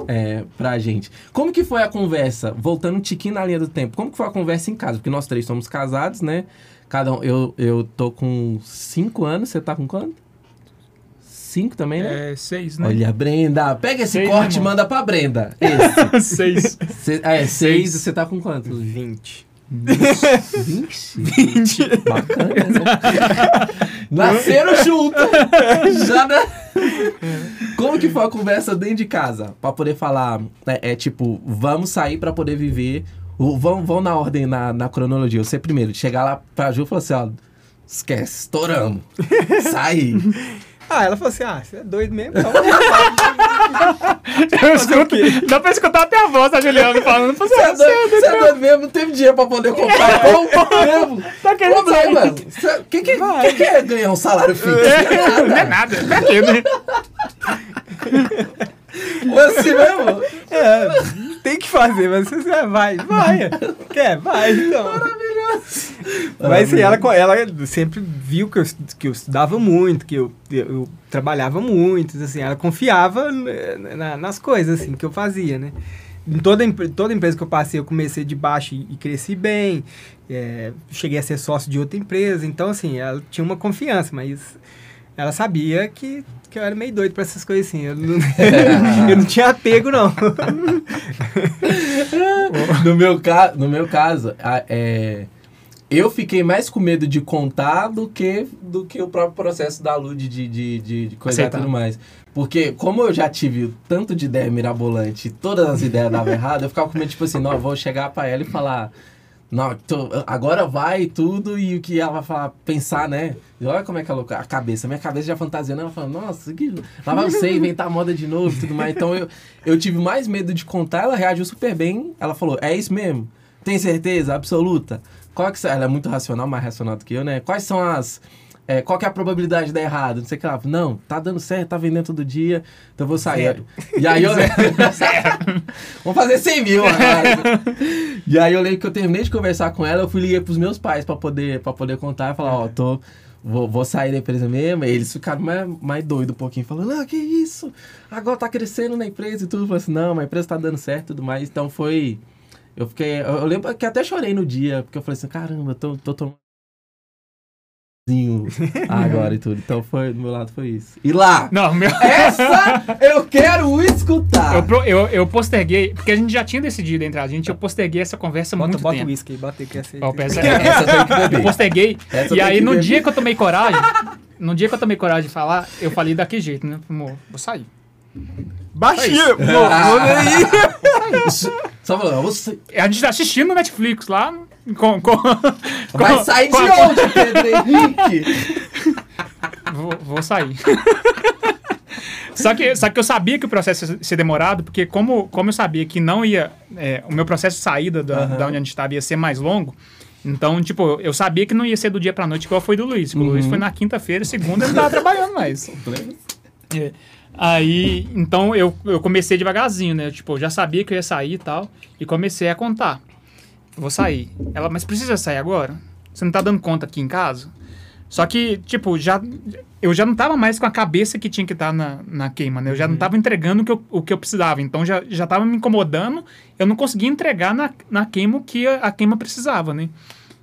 é, pra gente. Como que foi a conversa? Voltando um tiquinho na linha do tempo. Como que foi a conversa em casa? Porque nós três somos casados, né? Cada um, eu, eu tô com cinco anos, você tá com quanto? Cinco também, né? É seis, né? Olha, Brenda, pega esse Seis, corte e né, manda pra Brenda. Esse. seis. Cê- é, seis, você tá com quanto? 20. 20? 20. Bacana, né? Nasceram juntos. Já, né? Como que foi a conversa dentro de casa? Pra poder falar, é, é tipo, vamos sair pra poder viver. Vão, vão na ordem, na, na cronologia. Você primeiro, chegar lá pra Ju e falar assim, ó, esquece, estouramos. Sai. Ah, ela falou assim: ah, você é doido mesmo? Então, Eu escuto, dá pra escutar até a voz da Juliana falando. Você Você é doido, você é doido mesmo, não teve dinheiro pra poder comprar pão mesmo. Tá querendo Problema. O que, que, que, que é ganhar um salário fixo? É, não é nada. Pra quê, né? Mas assim mesmo? é, tem que fazer, mas você você vai, vai. Quer, vai, então. Mas assim, ela, ela sempre viu que eu, que eu estudava muito, que eu, eu trabalhava muito, assim, ela confiava né, na- nas coisas assim, que eu fazia, né? Em toda, toda empresa que eu passei, eu comecei de baixo e, e cresci bem, é, cheguei a ser sócio de outra empresa, então assim, ela tinha uma confiança, mas ela sabia que, que eu era meio doido pra essas coisas assim, eu não, eu não tinha apego não. no, meu ca... no meu caso, a- é, eu fiquei mais com medo de contar do que, do que o próprio processo da Lud de, de, de, de coisa e tudo mais. Porque como eu já tive tanto de ideia mirabolante e todas as ideias davam errado, eu ficava com medo, tipo assim, não, vou chegar pra ela e falar... Não, tô- agora vai tudo e o que ela vai falar, pensar, né? E olha como é que ela, a cabeça, minha cabeça já fantasiando, ela fala, nossa, que, lá vai você inventar moda de novo e tudo mais. Então eu, eu tive mais medo de contar, ela reagiu super bem. Ela falou, é isso mesmo? Tem certeza? Absoluta? Qual que, são- ela é muito racional, mais racional do que eu, né? Quais são as... é, qual que é a probabilidade de dar errado? Não sei o que lá. Não, tá dando certo, tá vendendo todo dia, então eu vou sair. Zero. E aí eu lembro... Vamos fazer 100 mil agora. E aí eu lembro que eu terminei de conversar com ela, eu fui ligar pros meus pais pra poder, pra poder contar e falar, ó, tô... Vou, vou sair da empresa mesmo. E eles ficaram mais, mais doidos um pouquinho, falando, não, que isso? Agora tá crescendo na empresa e tudo. Eu falei assim, não, mas a empresa tá dando certo e tudo mais. Então foi... Eu fiquei... Eu, eu lembro que até chorei no dia, porque eu falei assim, caramba, eu tô, tô tomando... agora e tudo. Então foi, do meu lado foi isso. E lá, Não, meu. essa eu quero escutar. Eu, eu, eu posterguei, porque a gente já tinha decidido entre a gente, eu posterguei essa conversa Bota, muito bota o tempo. whisky aí, bota aí que essa peça- Essa tem que Eu posterguei. Essa e aí, no beber. dia que eu tomei coragem, no dia que eu tomei coragem de falar, eu falei daquele jeito, né? Amor, vou sair. Baixinho! Pô, olha aí! Só falando, você A gente tá assistindo Netflix lá. Com, com, vai com- sair com de onde, Pedro Henrique? Vou, vou sair. só, que, só que eu sabia que o processo ia ser demorado, porque como, como eu sabia que não ia. é, o meu processo de saída da, Aham. da onde a gente estava ia ser mais longo. Então, tipo, eu sabia que não ia ser do dia pra noite igual foi do Luiz. O Luiz foi na quinta-feira, segunda ele não tava trabalhando mais. É. Aí, então eu, eu comecei devagarzinho, né? Tipo, eu já sabia que eu ia sair e tal. E comecei a contar. Vou sair. Ela, mas precisa sair agora? Você não tá dando conta aqui em casa? Só que, tipo, já, eu já não tava mais com a cabeça que tinha que estar na, na queima, né? Eu já não tava entregando o que eu, o que eu precisava. Então já, já tava me incomodando. Eu não conseguia entregar na, na queima o que a, a queima precisava, né?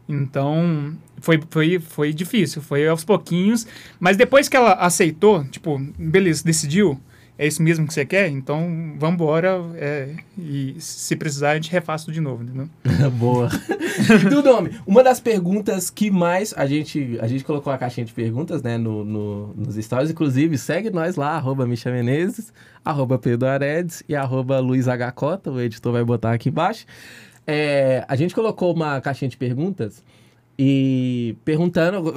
Então, foi, foi, foi difícil, foi aos pouquinhos. Mas depois que ela aceitou, tipo, beleza, decidiu, é isso mesmo que você quer? Então, vambora. É, e se precisar, a gente refaz tudo de novo, entendeu? Boa. E do nome, uma das perguntas que mais a gente, a gente colocou a caixinha de perguntas, né, no, no- nos stories, inclusive, segue nós lá, arroba Misha Menezes, arroba Pedro Aredes e arroba Luiz H. Cota, o editor vai botar aqui embaixo. É, a gente colocou uma caixinha de perguntas e perguntando,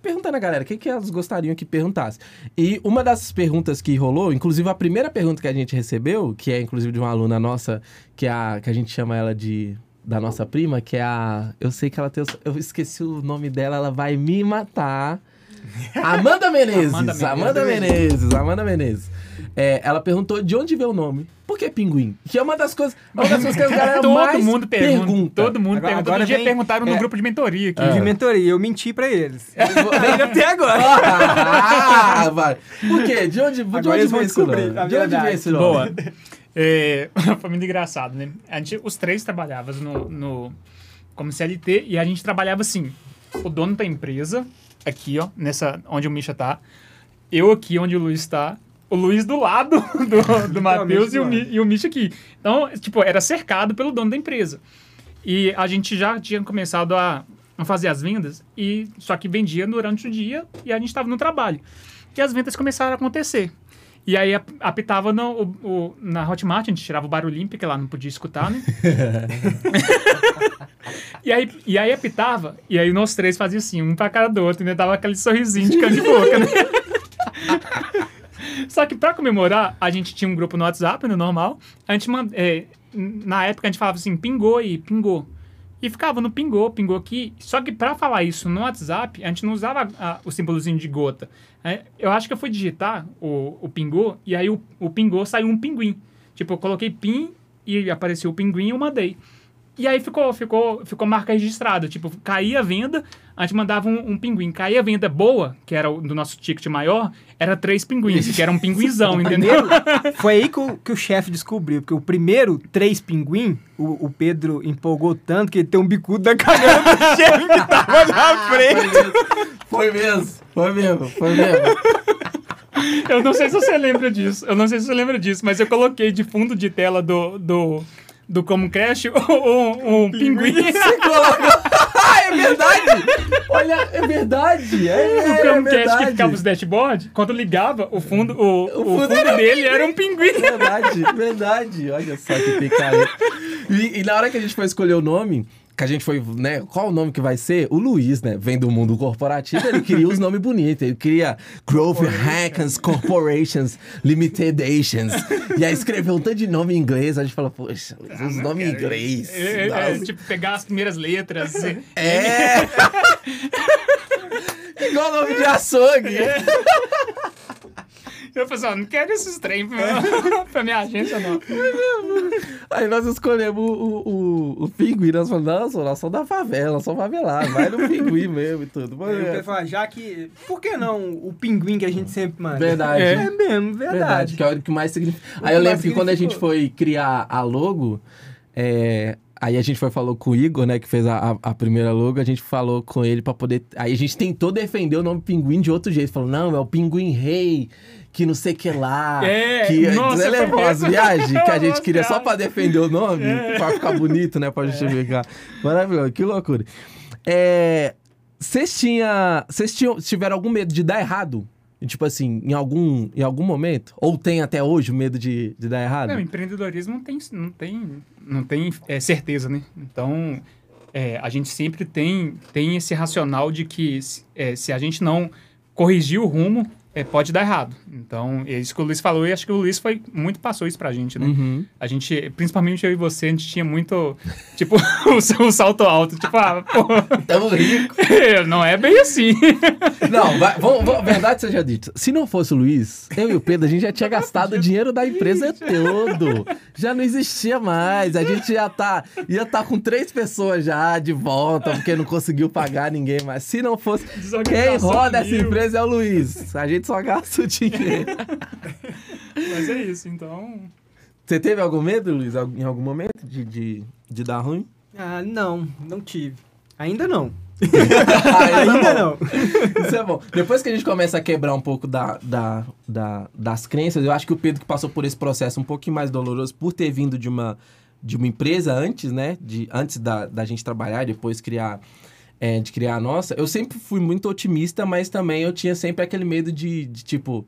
perguntando a galera o que, que elas gostariam que perguntasse. E uma das perguntas que rolou, inclusive a primeira pergunta que a gente recebeu, que é inclusive de uma aluna nossa, que, é a, que a gente chama ela de da nossa prima, que é a. Eu sei que ela tem. Eu esqueci o nome dela, ela vai me matar. Amanda Menezes. Amanda Menezes. Amanda Menezes. Amanda Menezes. É, ela perguntou de onde veio o nome. Por que pinguim? Que é uma das coisas, uma das coisas que a galera todo mais mundo pergunta. Todo mundo Agora- pergunta. agora Todo dia vem- perguntaram no é. grupo de mentoria aqui. De mentoria, eu menti pra eles. Ainda até agora. Ah, vai. Por quê? De onde, de Agora onde eles vão veio esse descobrir nome? De onde veio esse nome? Boa. É, foi muito engraçado, né? A gente, os três trabalhávamos no, no, como CLT e a gente trabalhava assim. O dono da empresa, aqui, ó, nessa, onde o Misha tá. Eu aqui, onde o Luiz tá. O Luiz do lado do, do Matheus e, o e o Misha aqui. Então, tipo, era cercado pelo dono da empresa. E a gente já tinha começado a, a fazer as vendas, e só que vendia durante o dia e a gente estava no trabalho. E as vendas começaram a acontecer. E aí ap- apitava no, o- o- na Hotmart, a gente tirava o barulhinho, porque lá não podia escutar, né? e, aí, e aí apitava, e aí nós três fazia assim, um pra cara do outro, e dava aquele sorrisinho de canto de boca, né? Só que pra comemorar, a gente tinha um grupo no WhatsApp, no normal. A gente manda, é, na época a gente falava assim, pingou aí, pingou. E ficava no pingou, pingou aqui. Só que pra falar isso no WhatsApp, a gente não usava a- o símbolozinho de gota. É, eu acho que eu fui digitar o, o pingou, e aí o, o pingou saiu um pinguim. Tipo, eu coloquei pin e apareceu o pinguim e eu mandei. E aí ficou, ficou, ficou marca registrada. Tipo, caía a venda, a gente mandava um, um pinguim. Caía a venda boa, que era o do nosso ticket maior, era três pinguins, que era um pinguinzão, entendeu? Foi aí que o, que o chefe descobriu, porque o primeiro, três pinguim, o, o Pedro empolgou tanto que ele tem um bicudo da cagada do chefe que tava na frente. Foi mesmo, foi mesmo, foi mesmo. Eu não sei se você lembra disso. Eu não sei se você lembra disso, mas eu coloquei de fundo de tela do. do do Como Crash, um, um pinguim. Você. Ah, é verdade! Olha, é verdade! É, O é, Chromecast que ficava os dashboard, quando ligava, o fundo, o, o fundo fundo, era- dele era um pinguim. Verdade, verdade. Olha só que picareta. E, e na hora que a gente foi escolher o nome, que a gente foi, né? Qual o nome que vai ser? O Luiz, né? Vem do mundo corporativo, ele queria os nomes bonitos. Ele queria Growth Hackers Corporations Limitations. E aí escreveu um tanto de nome em inglês. A gente falou, poxa, Luiz, os nomes em inglês. É, é, é, tipo, pegar as primeiras letras. É! Igual nome de açougue. Eu falei assim, ó, não quero esses trem pra, pra minha agência, não. Aí nós escolhemos o, o, o, o pinguim. Nós falamos, não, nós somos da favela, somos favelados. Vai no pinguim mesmo e tudo. Mas o é falou, já que... Por que não o pinguim que a gente sempre manda? Verdade. É, mesmo, verdade. Verdade, que é o que mais significa. Aí eu lembro que quando a gente foi criar a logo, é, aí a gente foi falou com o Igor, né, que fez a, a, a primeira logo, a gente falou com ele pra poder. Aí a gente tentou defender o nome Pinguim de outro jeito. Falou, não, é o Pinguim Rei, que não sei que lá. É, que nossa, foi levou as viagens que a gente Nossa, queria só pra defender o nome, É. pra ficar bonito, né, pra justificar. Maravilhoso, que loucura. É. Vocês tinha, vocês tinham, tiveram algum medo de dar errado? Tipo assim, em algum, em algum momento? Ou tem até hoje o medo de, de dar errado? Não, empreendedorismo não tem, não tem, não tem é, certeza, né? Então, é, a gente sempre tem, tem esse racional de que é, se a gente não corrigir o rumo, é, pode dar errado. Então, é isso que o Luiz falou, e acho que o Luiz foi muito passou isso pra gente, né? Uhum. A gente, principalmente eu e você, a gente tinha muito, tipo, o, o salto alto. Tipo, ah, pô, Tamo rico. não é bem assim. Não, vai, vamos, vamos- verdade seja dita. Se não fosse o Luiz, eu e o Pedro, a gente já tinha gastado o dinheiro da empresa todo. Já não existia mais. A gente já tá, ia estar com três pessoas já de volta, porque não conseguiu pagar ninguém mais. Se não fosse. Quem roda essa empresa é o Luiz. A gente só gasta o dinheiro. Mas é isso, então... Você teve algum medo, Luiz, em algum momento de, de, de dar ruim? Ah, não, não tive. Ainda não. Ah, é Ainda não. Isso é bom. Depois que a gente começa a quebrar um pouco da, da, da- das crenças, eu acho que o Pedro que passou por esse processo um pouquinho mais doloroso por ter vindo de uma, de uma empresa antes, né? De, antes da, da gente trabalhar e depois criar. É, de criar a nossa, eu sempre fui muito otimista, mas também eu tinha sempre aquele medo de, de, tipo,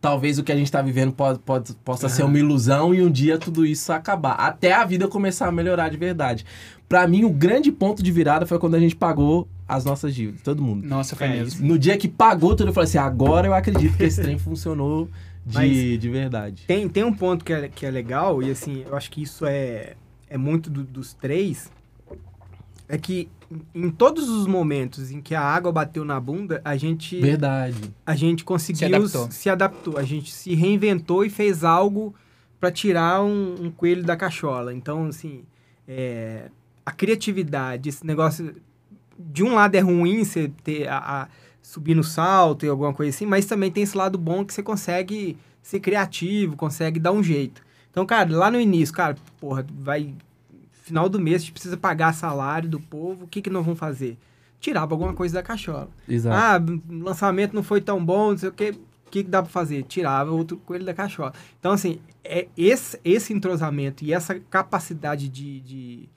talvez o que a gente tá vivendo pode, pode, possa ser uma ilusão e um dia tudo isso acabar. Até a vida começar a melhorar de verdade. Pra mim, o grande ponto de virada foi quando a gente pagou as nossas dívidas, todo mundo. Nossa, foi É, mesmo. No dia que pagou tudo, eu falei assim: agora eu acredito que esse trem funcionou de, Mas- de verdade. Tem, tem um ponto que é, que é legal, e assim, eu acho que isso é, é muito do- dos três. É que em todos os momentos em que a água bateu na bunda, a gente, Verdade. a gente conseguiu adaptou. se adaptou. A gente se reinventou e fez algo para tirar um, um coelho da cachola. Então, assim, é, a criatividade, esse negócio. De um lado é ruim você ter a, a- subir no salto e alguma coisa assim, mas também tem esse lado bom que você consegue ser criativo, consegue dar um jeito. Então, cara, lá no início, cara, porra, vai. Final do mês, a gente precisa pagar salário do povo, o que, que nós vamos fazer? Tirava alguma coisa da cachola. Exato. Ah, o lançamento não foi tão bom, não sei o que. O que, que dá pra fazer? Tirava outro coelho da cachola. Então, assim, é esse, esse entrosamento e essa capacidade de, de, de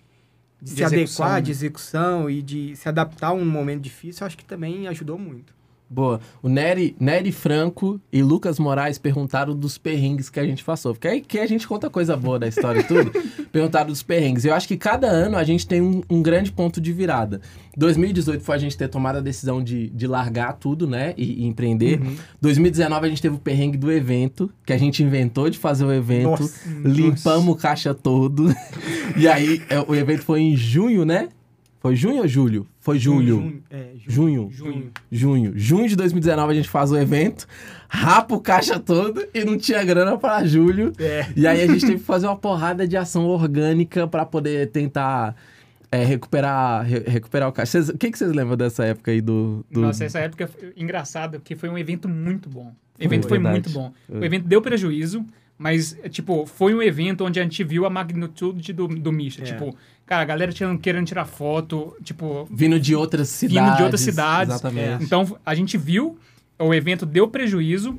De se execução, adequar, né? de execução e de se adaptar a um momento difícil, eu acho que também ajudou muito. Boa. O Nery, Nery Franco e Lucas Moraes perguntaram dos perrengues que a gente passou. Porque aí que a gente conta coisa boa da história e tudo. perguntaram dos perrengues. Eu acho que cada ano a gente tem um, um grande ponto de virada. 2018 foi a gente ter tomado a decisão de, de largar tudo, né? E, e empreender. Uhum. 2019 a gente teve o perrengue do evento, que a gente inventou de fazer o evento. Nossa, limpamos o caixa todo. e aí, é, o evento foi em junho, né? Foi junho ou julho? Foi julho. Junho. É, Junho. Junho. Junho. Junho de 2019 a gente faz o evento, rapa o caixa todo e não tinha grana para julho. É. E aí a gente teve que fazer uma porrada de ação orgânica para poder tentar é, recuperar, re- recuperar o caixa. O que, que vocês lembram dessa época aí do. do... Nossa, essa época foi engraçada, porque foi um evento muito bom. O Foi, evento foi verdade. muito bom. Foi. O evento deu prejuízo, mas, tipo, foi um evento onde a gente viu a magnitude do, do Misha. É. Tipo, cara, a galera tinha, querendo tirar foto, tipo... Vindo de outras cidades. Vindo de outras cidades. Exatamente. Então, a gente viu, o evento deu prejuízo,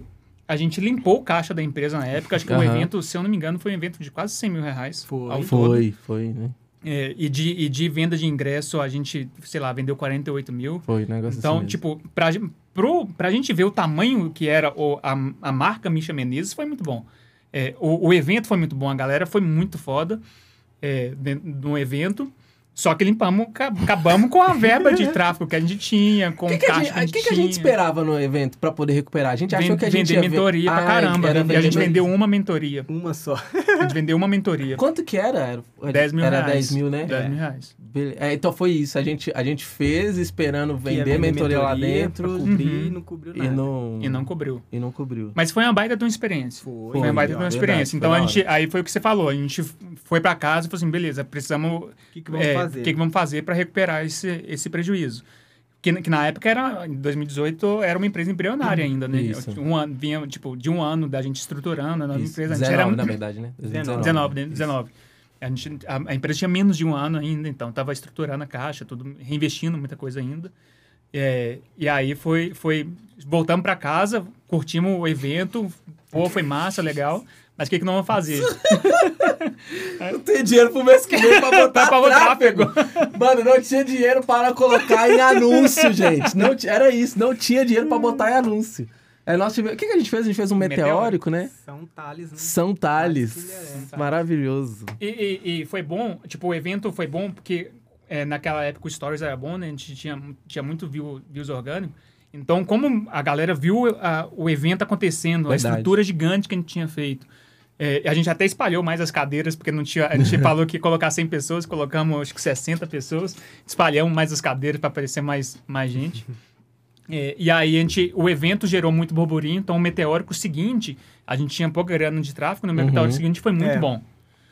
a gente limpou o caixa da empresa na época. Acho que o Aham. evento, se eu não me engano, foi um evento de quase 100 mil reais. Foi. Foi, foi, né? É, e, de, e de venda de ingresso, a gente, sei lá, vendeu 48 mil. Foi, um negócio Então, assim tipo, pra, pro, pra gente ver o tamanho que era o, a, a marca Misha Menezes, foi muito bom. É, o, o evento foi muito bom, a galera foi muito foda é, no evento. Só que limpamos, ca- acabamos com a verba de tráfego que a gente tinha, com O que, que, a caixa gente, que a gente que a gente esperava no evento pra poder recuperar? A gente achou Ven- que a gente vender ia ver- mentoria pra Ah, caramba. era e a gente vender- vendeu uma mentoria. Uma só. A gente vendeu uma mentoria. Quanto que era? Era 10 mil Era reais. 10 mil, né? 10 É. mil reais. Bele- é, então foi isso. A gente, a gente fez esperando vender mentoria, lá pra dentro cobrir, Uhum. não cobriu e nada. não, E não cobriu. e não cobriu. Mas foi uma baita de uma experiência. Foi. Foi uma baita de uma verdade, experiência. foi Então a gente. Aí foi o que você falou. A gente foi pra casa e falou assim: beleza, precisamos. O que, que vamos é, fazer? O que, que vamos fazer para recuperar esse, esse prejuízo? Que, que na época era, em 2018, era uma empresa embrionária ainda, né? Isso. Um ano, vinha, tipo, de um ano da gente estruturando a nova Isso, empresa. A gente 19, era na verdade, né? 19, né? 19. A, gente, a, a empresa tinha menos de um ano ainda, então estava estruturando a caixa, tudo, reinvestindo muita coisa ainda. É, e aí foi, foi voltamos para casa, curtimos o evento, pô, foi massa, legal. Mas o que, que nós vamos fazer? Não tem dinheiro pro mês que vem pra botar Pra botar tráfego. Mano, não tinha dinheiro para colocar em anúncio, gente. Não, era isso, não tinha dinheiro pra botar em anúncio. Aí nós tivemos... O que, que a gente fez? A gente fez um meteórico, Meteórico. né? São Tales, né? São Tales. Tales. Maravilhoso. E, e- e foi bom, tipo, o evento foi bom porque é, naquela época o Stories era bom, né? A gente tinha, tinha muito view, views orgânicos. Então, como a galera viu a- o evento acontecendo, a Verdade. estrutura gigante que a gente tinha feito, é, a gente até espalhou mais as cadeiras, porque não tinha, a gente falou que ia colocar 100 pessoas, colocamos acho que 60 pessoas, espalhamos mais as cadeiras para aparecer mais, mais gente. É, e aí a gente, o evento gerou muito burburinho, então o meteórico seguinte, a gente tinha pouca grana de tráfego, no Uhum. meteórico seguinte foi muito É. bom.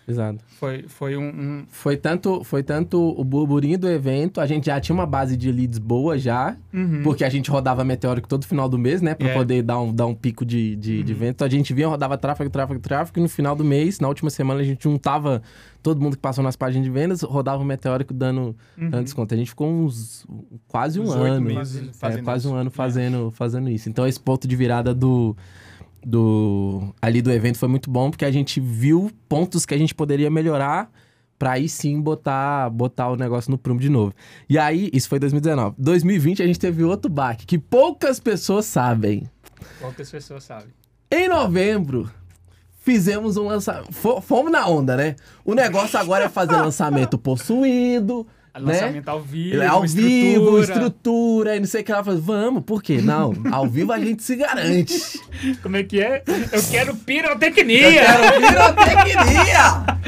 Exato. Foi, foi um, um- Foi tanto, foi tanto o burburinho do evento, a gente já tinha uma base de leads boa já, Uhum. porque a gente rodava meteórico todo final do mês, né? Pra É. poder dar um, dar um pico de, de, de vento. Então a gente vinha, rodava tráfego, tráfego, tráfego, e no final do mês, na última semana, a gente juntava todo mundo que passou nas páginas de vendas, rodava o meteórico dando, dando desconto. A gente ficou uns quase um Uns oito ano. meses é, quase um ano fazendo, fazendo isso. Então esse ponto de virada do. Do, ali do evento foi muito bom porque a gente viu pontos que a gente poderia melhorar pra aí sim botar, botar o negócio no prumo de novo. E aí, isso foi 2019. 2020 a gente teve outro baque que poucas pessoas sabem. poucas pessoas sabem. Em novembro, fizemos um lançamento. Fomos na onda, né? O negócio agora é fazer lançamento possuído. Né? Lançamento ao vivo, É ao vivo, estrutura. estrutura, e não sei o que ela faz. Vamos, por quê? Não, ao vivo a gente se garante. Como é que é? Eu quero pirotecnia! Quero pirotecnia!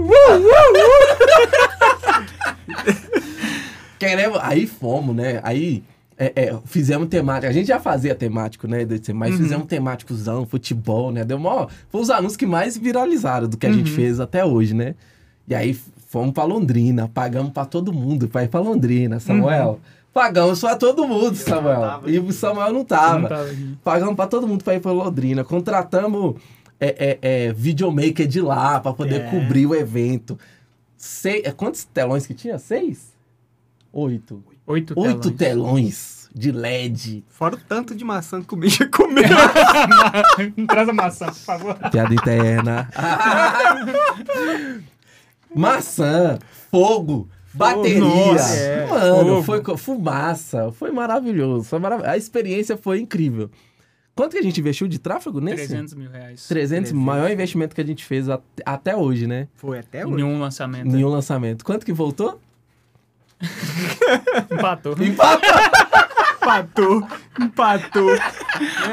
Queremos. Aí fomos, né? Aí é, é, fizemos temática. A gente já fazia temático, né? Mas fizemos temáticozão, futebol, né? Deu mó. Foi os anúncios que mais viralizaram do que a gente fez até hoje, né? E aí fomos pra Londrina, pagamos pra todo mundo pra ir pra Londrina, Samuel. Pagamos pra todo mundo, Samuel. E o Samuel não tava. Não tava. Pagamos pra todo mundo pra ir pra Londrina. Contratamos é, é, é, videomaker de lá pra poder É. cobrir o evento. Sei, é, quantos telões que tinha? Seis? Oito. Oito, Oito telões. telões de LED. Fora o tanto de maçã que o bicho comeu. Traz a maçã, por favor. Piada interna. Maçã, fogo, bateria. nossa, é. Mano, Fogo. foi fumaça. Foi maravilhoso. Foi marav- A experiência foi incrível. Quanto que a gente investiu de tráfego nesse? 300 mil reais. 300, 300. maior investimento que a gente fez at- até hoje, né? Foi até Em hoje. um lançamento. Nenhum lançamento. Quanto que voltou? Empatou. Empatou. Empatou.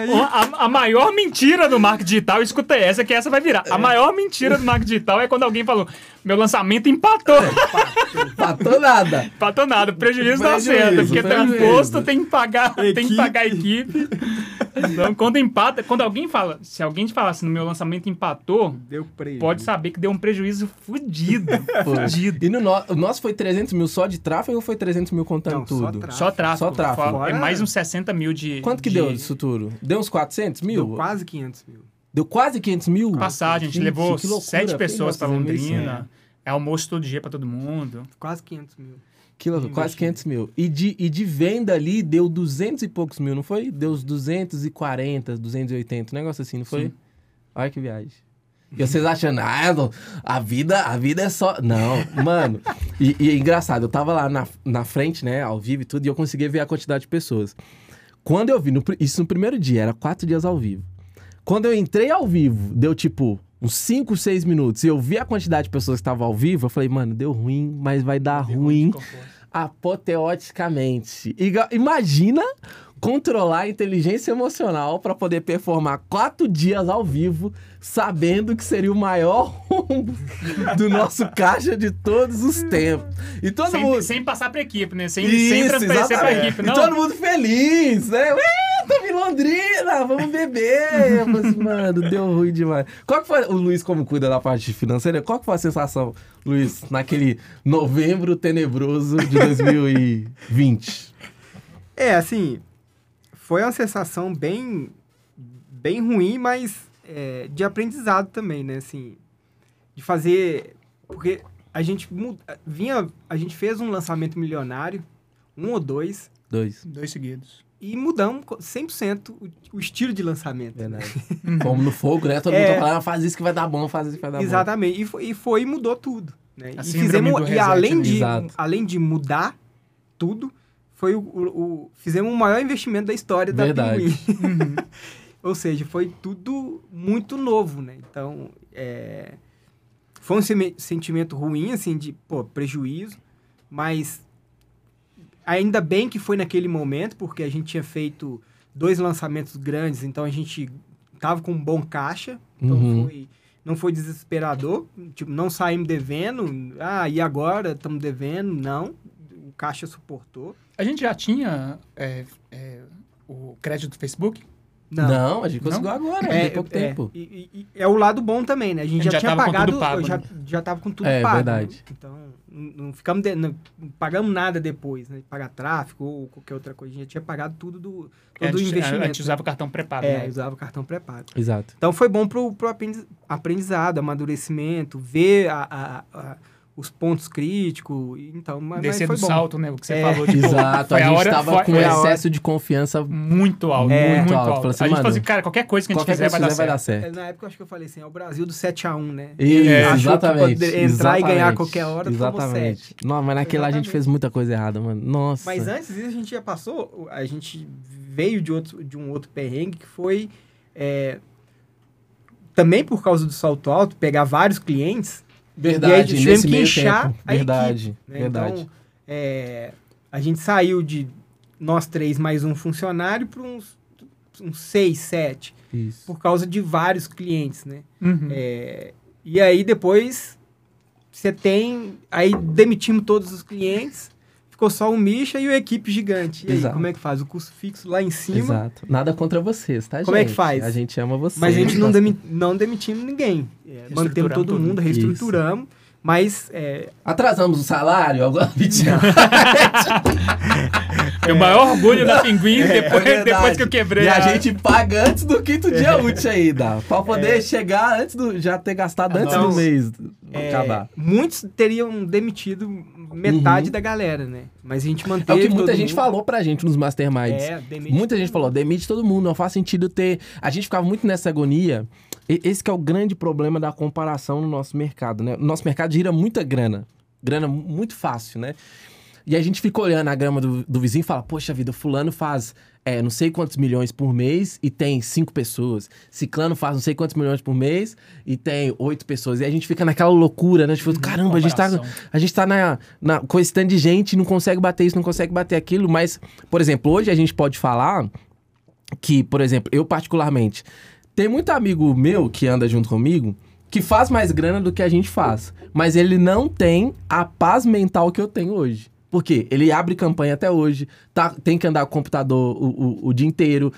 Ó, A, a maior mentira do marketing digital, escuta essa, que essa vai virar. A maior mentira do marketing digital é quando alguém falou: meu lançamento empatou. Patou nada. Empatou nada, prejuízo não Prejuízo, acerta, porque tem prejuízo. imposto, tem que pagar, tem que Equipe. pagar a equipe. Então, quando empata, quando alguém fala, se alguém te falar assim, no meu lançamento empatou, pode saber que deu um prejuízo fudido. fudido. E no no... o nosso foi 300 mil só de tráfego ou foi 300 mil contando Não, só tudo? tráfego. Só tráfego. Só tráfego. Fora- É mais uns 60 mil de. Quanto que de deu isso tudo? Deu uns 400 mil? Deu quase 500 mil. Deu quase 500 mil? Passagem, a gente Gente, levou sete pessoas pra nossa, né? Londrina. É almoço todo dia pra todo mundo. Quase 500 mil. Que loucura, quase 500 mil. E de, e de venda ali deu 200 e poucos mil, não foi? Deu uns 240, 280, um negócio assim, não foi? Sim. Olha que viagem. E vocês achando, ah, não, a vida, a vida é só. Não, mano. E, e é engraçado, eu tava lá na, na frente, né, ao vivo e tudo, e eu conseguia ver a quantidade de pessoas. Quando eu vi, no isso no primeiro dia, era quatro dias ao vivo. Quando eu entrei ao vivo, deu tipo uns 5, 6 minutos, e eu vi a quantidade de pessoas que estavam ao vivo, eu falei, mano, deu ruim, mas vai dar ruim apoteoticamente. Imagina controlar a inteligência emocional para poder performar quatro dias ao vivo, sabendo que seria o maior rombo do nosso caixa de todos os tempos. E todo Sem, mundo. sem passar pra equipe, né? Sem, Isso, sem transparecer pra equipe. E Não, todo mundo feliz, né? Ué, tô em Londrina, vamos beber. Falei assim, mano, deu ruim demais. Qual que foi, o Luiz, como cuida da parte financeira, qual que foi a sensação, Luiz, naquele novembro tenebroso de 2020? É, assim, foi uma sensação bem, bem ruim, mas é, de aprendizado também, né? Assim, de fazer... Porque a gente vinha... A gente fez um lançamento milionário, um ou dois, Dois. Dois seguidos. e mudamos co- 100% o, o estilo de lançamento. Verdade. Como no fogo, né? Todo mundo É. tá falando, ah, faz isso que vai dar bom, faz isso que vai dar Exatamente. E foi, e foi e mudou tudo. Né? A E, fizemos, do e além né? de, Exato. além de mudar tudo, foi o, o- o- fizemos o maior investimento da história Verdade. da Pinguim. Ou seja, foi tudo muito novo, né? Então, é, foi um sentimento ruim, assim, de, pô, prejuízo, mas ainda bem que foi naquele momento, porque a gente tinha feito dois lançamentos grandes, então a gente tava com um bom caixa, então Uhum. foi, não foi desesperador, tipo, não saímos devendo, ah, e agora estamos devendo, não, o caixa suportou. A gente já tinha é, é, o crédito do Facebook? Não, a gente conseguiu agora, É, pouco é, tempo. E, e- e é o lado bom também, né? A gente, A gente já, já tinha pagado, pago, já, né? já tava com tudo É, pago. verdade. né? Então, não, não ficamos, de- não pagamos nada depois, né? Pagar tráfico ou qualquer outra coisa. A gente já tinha pagado tudo do, É, todo a o gente, investimento. a gente usava o cartão pré-pago. É, né? usava o cartão pré-pago. Exato. Então foi bom pro, pro aprendiz- aprendizado, amadurecimento, ver a- a- a- os pontos críticos. e- Então, mas, mas Descer foi do bom. salto, né? O que você É. falou. Tipo, Exato, foi a gente hora- tava foi- com a hora excesso de confiança. muito alto. É. muito Muito alto. alto. Assim, a gente falou assim, cara, qualquer coisa que a gente fizer vai dar vai dar certo. É, Na época eu acho que eu falei assim, é o Brasil do 7x1, né? Isso, É. Exatamente. entrar e ganhar a exatamente, qualquer hora, tomou Exatamente. sete. Não, mas naquele lá a gente Exatamente. fez muita coisa errada, mano. Nossa. Mas antes disso, a gente já passou, a gente veio de, outro, de um outro perrengue que foi é, também por causa do salto alto, pegar vários clientes, E aí Verdade, tivemos nesse que inchar tempo. a Verdade, né? verdade. Então, é, a gente saiu de nós três mais um funcionário para uns, uns seis, sete, Isso. por causa de vários clientes, né? Uhum. É, e aí depois você tem. Aí demitimos todos os clientes, ficou só o Misha e o equipe gigante. E aí, Exato. como é que faz? O custo fixo lá em cima. Exato. Nada contra vocês, tá, gente? Como é que faz? A gente ama vocês. Mas a gente não, demi, não demitimos ninguém. É, mantemos todo mundo, reestruturamos. Mas é, Atrasamos o salário? Agora, mentira. Meu maior orgulho da Pinguim depois, É depois que eu quebrei. E a gente paga antes do quinto dia útil ainda. Pra poder chegar antes do. Já ter gastado antes do mês é, acabar. muitos teriam demitido metade da galera, né? Mas a gente Uhum. É manteve. o que muita gente mundo. falou pra gente nos masterminds. É, demite Muita gente falou, demite todo mundo, não faz sentido ter. A gente ficava muito nessa agonia. E- Esse que é o grande problema da comparação no nosso mercado, né? O nosso mercado gira muita grana. Grana mu- muito fácil, né? E a gente fica olhando a grama do, do vizinho e fala, poxa vida, fulano faz é, não sei quantos milhões por mês e tem cinco pessoas. Ciclano faz não sei quantos milhões por mês e tem oito pessoas. E a gente fica naquela loucura, né? Tipo, caramba, a gente tá, a gente tá na, na, com esse tanto de gente, não consegue bater isso, não consegue bater aquilo. Mas, por exemplo, hoje a gente pode falar que, por exemplo, eu particularmente, tem muito amigo meu que anda junto comigo que faz mais grana do que a gente faz. Mas ele não tem a paz mental que eu tenho hoje. Por quê? Ele abre campanha até hoje, tá, tem que andar com o computador o, o- o dia inteiro,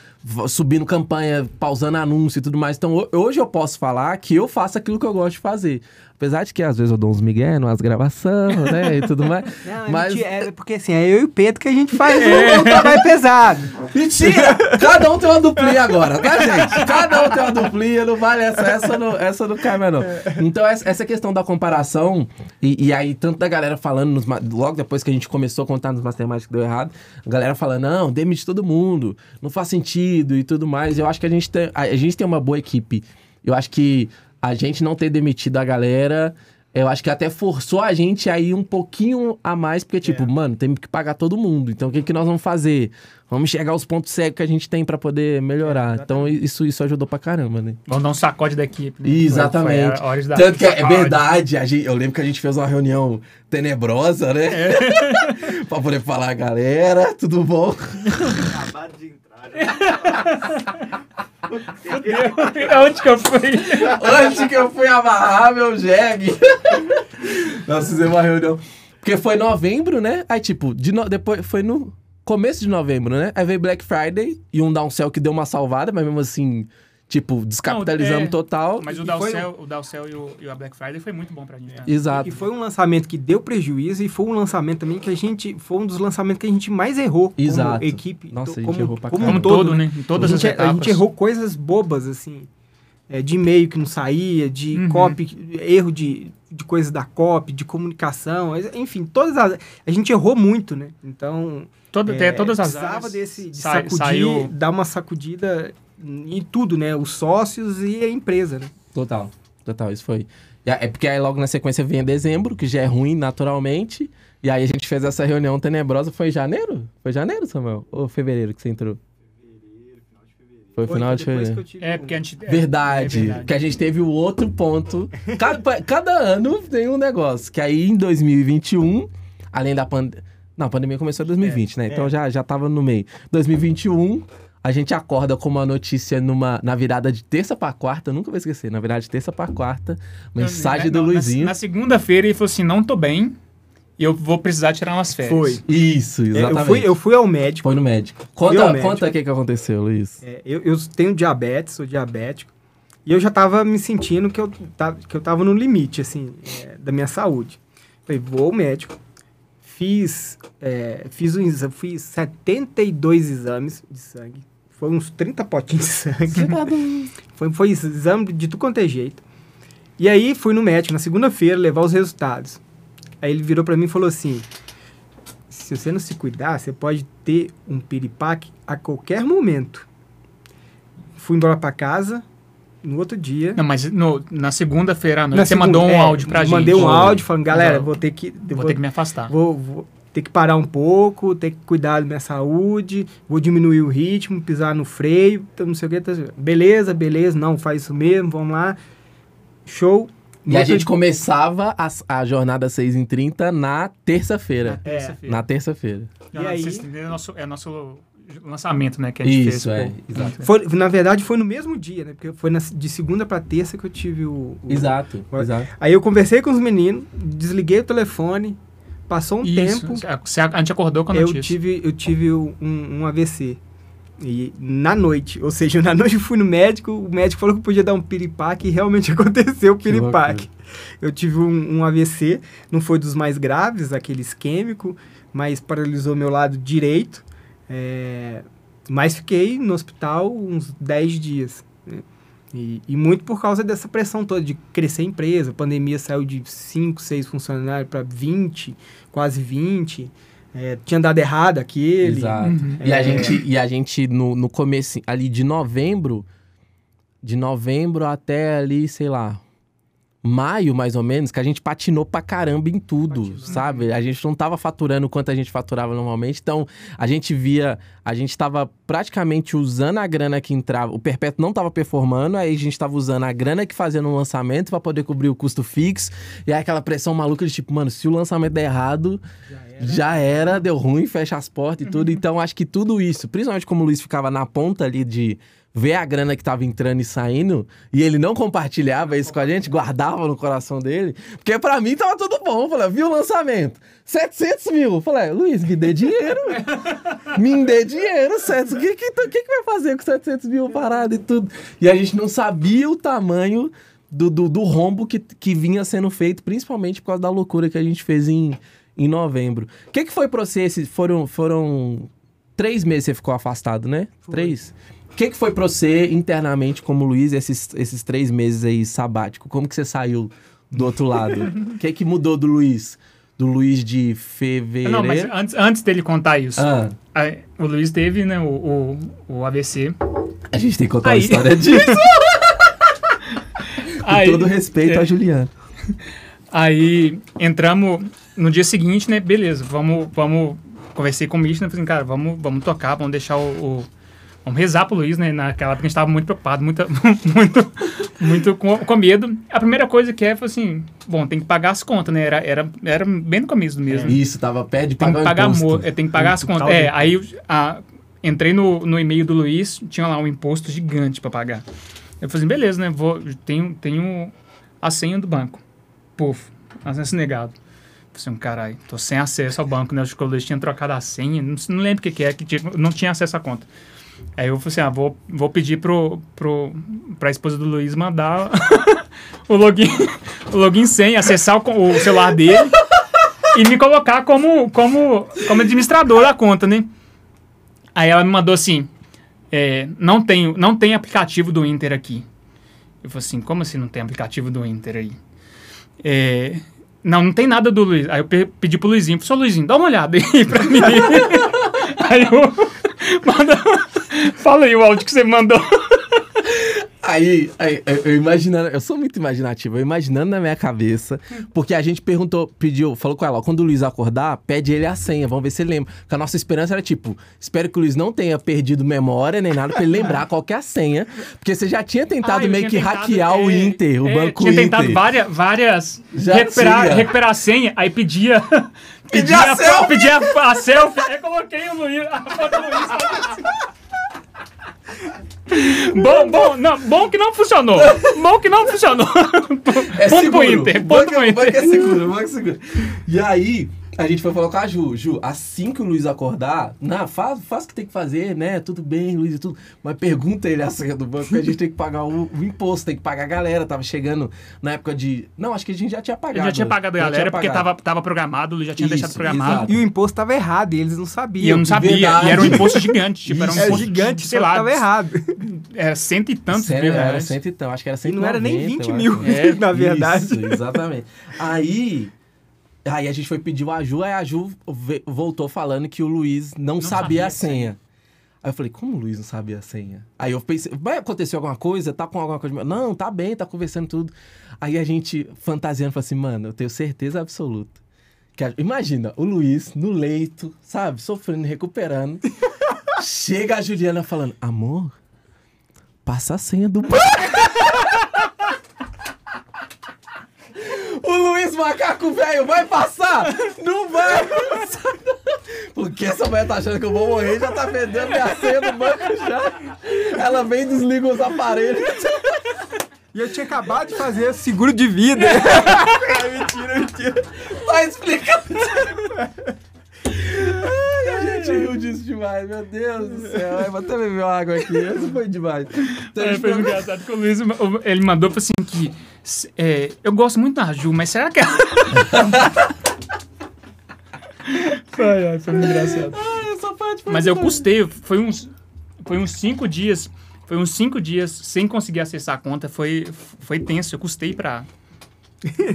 subindo campanha, pausando anúncio e tudo mais. Então, ho- hoje eu posso falar que eu faço aquilo que eu gosto de fazer. Apesar de que às vezes eu dou uns migué, umas gravações, né, e tudo mais. Não, é mas... mentira, é porque assim, é eu e o Pedro que a gente faz o, o trabalho pesado. Mentira! Cada um tem uma duplinha agora, tá, gente? Cada um tem uma duplinha, não vale essa, essa não, essa não cai mais, não. Então, essa, essa questão da comparação, e, e aí, tanto da galera falando, nos logo depois que a gente começou a contar nos Masterminds que deu errado, a galera falando, não, demite todo mundo, não faz sentido e tudo mais. Eu acho que a gente tem, a, a gente tem uma boa equipe. Eu acho que a gente não ter demitido a galera. Eu acho que até forçou a gente a ir um pouquinho a mais, porque, tipo, mano, temos que pagar todo mundo. Então, o que, que nós vamos fazer? Vamos enxergar os pontos cegos que a gente tem pra poder melhorar. então, isso, isso ajudou pra caramba, né? Vamos dar um sacode da equipe. né? Exatamente. Foi, foi a hora de dar Tanto que é verdade, a gente- eu lembro que a gente fez uma reunião tenebrosa, né? pra poder falar, galera, tudo bom? Acabaram de né? Onde que eu fui? Antes que eu fui amarrar meu jegue. Nós fizemos uma reunião. Porque foi novembro, né? Aí, tipo, de no- depois foi no começo de novembro, né? Aí veio Black Friday e um downsell que deu uma salvada, mas mesmo assim, tipo, descapitalizamos Não, é, total. Mas o Dalcel, o Dalcel e, o, e a Black Friday foi muito bom pra gente. né? Exato. E foi um lançamento que deu prejuízo e foi um lançamento também que a gente. Foi um dos lançamentos que a gente mais errou Exato. como equipe. Nossa, to- a gente como, errou pra como caramba. um Como todo, todo, né? né? Em todas a, as gente, a etapas. gente errou coisas bobas, assim. é, de e-mail que não saía, de Uhum. copy, erro de, de coisas da copy, de comunicação, enfim, todas as. A gente errou muito, né? Então. Todo, é, até todas as precisava áreas desse de sacudir, saiu- dar uma sacudida em tudo, né? Os sócios e a empresa, né? Total, total, isso foi. É porque aí logo na sequência vem dezembro, que já é ruim naturalmente. E aí a gente fez essa reunião tenebrosa. Foi em janeiro? Foi janeiro, Samuel? Ou fevereiro que você entrou? Foi final de fevereiro. que eu tive É, um- porque a gente. é, Verdade, é verdade. que a gente teve o outro ponto. Cada, cada ano tem um negócio. Que aí em 2021, além da pandemia. Não, a pandemia começou em 2020, né? Então já, já tava no meio. 2021, a gente acorda com uma notícia numa, na virada de terça pra quarta, nunca vou esquecer, na virada de terça pra quarta, mensagem Na- do não, na- Luizinho. Na, segunda-feira ele falou assim: não tô bem e eu vou precisar tirar umas férias. Foi. Isso, É, exatamente. eu, fui, eu fui ao médico. Foi no médico. Conta, médico. conta o que, que aconteceu, Luiz. É, eu, eu tenho diabetes, sou diabético. E eu já tava me sentindo que eu, tava, que eu tava no limite, assim, é, da minha saúde. Falei, vou ao médico. Fiz, é, fiz, um, fiz 72 exames de sangue. Foi uns 30 potinhos de sangue. foi, foi exame de tudo quanto é jeito. E aí fui no médico na segunda-feira levar os resultados. Aí ele virou pra mim e falou assim: se você não se cuidar, você pode ter um piripaque a qualquer momento. Fui embora pra casa. No outro dia. Não, mas no- na segunda-feira à noite na você segunda- mandou um é, áudio pra gente. Mandei um áudio falando, galera, vou ter que. Vou, ter que me afastar. vou- vou ter que parar um pouco, ter que cuidar da minha saúde, vou diminuir o ritmo, pisar no freio, então não sei o que. tá- Beleza, beleza, não, faz isso mesmo, vamos lá. Show. E a gente começava a, a jornada 6 em 30 na terça-feira. Terça-feira. Na terça-feira. Já, E aí- vocês entenderam, É nosso, é nosso lançamento, né? Que a gente fez. Isso, é. pô. Exato. Foi, na verdade, foi no mesmo dia, né? Porque foi na- de segunda pra terça que eu tive o. o- Exato, Vai- exato. Aí eu conversei com os meninos, desliguei o telefone, passou um Isso. tempo, A, você- a gente acordou com a eu notícia. tive, eu tive um, um AVC. E na noite, ou seja, na noite eu fui no médico, o médico falou que podia dar um piripaque e realmente aconteceu o Que piripaque. Eu tive um, um AVC, não foi dos mais graves, aquele isquêmico, mas paralisou meu lado direito. é, mas fiquei no hospital uns 10 dias. né? E, e muito por causa dessa pressão toda de crescer a empresa. A pandemia saiu de 5, 6 funcionários para 20, quase 20. É, tinha dado errado aquele. Exato. Uhum. E, a É. gente, e a gente, no, no começo, ali de novembro, de novembro até ali, sei lá, maio mais ou menos, que a gente patinou pra caramba em tudo, Patinou. sabe? A gente não tava faturando quanto a gente faturava normalmente, então a gente via, a gente tava praticamente usando a grana que entrava, o Perpétuo não tava performando, aí a gente tava usando a grana que fazia no lançamento pra poder cobrir o custo fixo, e aí aquela pressão maluca de tipo, mano, se o lançamento der errado, já era, deu ruim, fecha as portas e tudo. Então, acho que tudo isso, principalmente como o Luiz ficava na ponta ali de ver a grana que tava entrando e saindo, e ele não compartilhava isso com a gente, guardava no coração dele, porque pra mim tava tudo bom. Eu falei, viu o lançamento? 700 mil. Eu falei, Luiz, me dê dinheiro. me dê dinheiro, 700. O que, que, que, vai fazer com 700 mil parado e tudo? E a gente não sabia o tamanho do, do, do rombo que, que vinha sendo feito, principalmente por causa da loucura que a gente fez em, em novembro. O que, que foi pra você? Esses foram, foram três meses que você ficou afastado, né? Três? O que, que foi pra você internamente, como Luiz, esses, esses três meses aí sabático? Como que você saiu do outro lado? O que, que mudou do Luiz? Do Luiz de fevereiro? Não, mas antes, antes dele contar isso, Ah, a- o Luiz teve né, o, o, o AVC. a gente tem que contar Aí- a história disso. Com Aí- todo respeito é. a Juliana. Aí entramos no dia seguinte, né? Beleza, vamos, vamos. Conversei com o Mitch, né? Falei assim, cara, vamos, vamos tocar, vamos deixar o. o- vamos rezar pro Luiz, né? Naquela época a gente tava muito preocupado, muito, muito, muito com, com medo. A primeira coisa que é, foi assim, bom, tem que pagar as contas, né? Era, era, era bem no começo mesmo. Isso, tava perto de Tem pagar que pagar amor, é, tem que pagar as contas. É, aí eu- a- entrei no, no e-mail do Luiz, tinha lá um imposto gigante pra pagar. Eu falei assim, beleza, né? Vou, tenho, tenho a senha do banco. Puf, acesso negado. Falei assim, caralho, tô sem acesso ao banco, né? Acho que o Luiz tinha trocado a senha, não, não lembro o que, que é, que tinha- não tinha acesso à conta. Aí eu falei assim, ah, vou, vou pedir pro, pro, pra esposa do Luiz mandar o login, o login senha, acessar o, o celular dele e me colocar como, como, como administrador da conta, né? Aí ela me mandou assim, é, não, tem, não tem aplicativo do Inter aqui. Eu falou assim, como assim não tem aplicativo do Inter aí? É, não, não tem nada do Luiz. Aí eu pe- pedi pro Luizinho, falei, "Ô, Luizinho, dá uma olhada aí pra mim. aí eu... Manda, fala aí o áudio que você mandou. Aí, aí, eu, imaginando, eu sou muito imaginativo, eu imaginando na minha cabeça, porque a gente perguntou, pediu, falou com ela, ó, quando o Luiz acordar, pede ele a senha, vamos ver se ele lembra. Porque a nossa esperança era tipo, espero que o Luiz não tenha perdido memória nem nada pra ele lembrar qual é a senha, porque você já tinha tentado Ah, meio tinha que tentado, hackear o é, Inter, o é, banco Tinha Inter. tentado várias, várias Já recuperar, tinha. recuperar a senha, aí pedia... Pedia a selfie. Pedia a, a selfie, aí coloquei o Luiz, a foto do Luiz. Bom, bom, não, bom que não funcionou. Bom que não funcionou. É ponto seguro. pro Inter, O ponto banco, pro o banco é Inter. seguro, banco é seguro. E aí, a gente foi falar com a Ju. Ju, assim que o Luiz acordar, não, faz, faz o que tem que fazer, né? Tudo bem, Luiz e tudo. Mas pergunta ele a senha do banco, porque a gente tem que pagar o, o imposto, tem que pagar a galera. Tava chegando na época de. Não, acho que a gente já tinha pagado. Eu já tinha pagado a galera porque tava, tava programado, o Luiz já tinha Isso, deixado programado. exato. E o imposto tava errado, e eles não sabiam. E eu não sabia. verdade. E era um imposto gigante. Tipo, era um. É imposto, gigante, sei lá, tava errado. Era cento e tantos Sério, mil era reais. cento e então, acho que era E 190. não era nem 20 eu mil. É, na verdade. Isso, exatamente. Aí, aí a gente foi pedir o Aju, aí a Ju ve- voltou falando que o Luiz não, sabia, sabia a a senha. Aí eu falei, como o Luiz não sabia a senha? Aí eu pensei, vai acontecer alguma coisa? Tá com alguma coisa? Não, tá bem, tá conversando tudo. Aí a gente, fantasiando, falou assim, mano, eu tenho certeza absoluta. Que a- imagina, o Luiz no leito, sabe, sofrendo, recuperando. Chega a Juliana falando, amor, passa a senha do banco. O Luiz Macaco Velho vai passar? Não vai passar. Porque essa mulher tá achando que eu vou morrer, já tá perdendo minha senha do banco já. Ela vem e desliga os aparelhos. E eu tinha acabado de fazer seguro de vida. mentira, mentira. Tá explicando. Ai, a gente riu disso demais, meu Deus do céu. Ai, vou até beber uma água aqui. Isso foi demais. Então, É, foi engraçado que o Luiz, ele mandou assim que é, eu gosto muito da Ju, mas será que ela... ai, ai, foi muito engraçado. Ai, essa parte foi Mas eu custei, foi uns, foi uns cinco dias, foi uns cinco dias sem conseguir acessar a conta, foi, foi tenso, eu custei pra,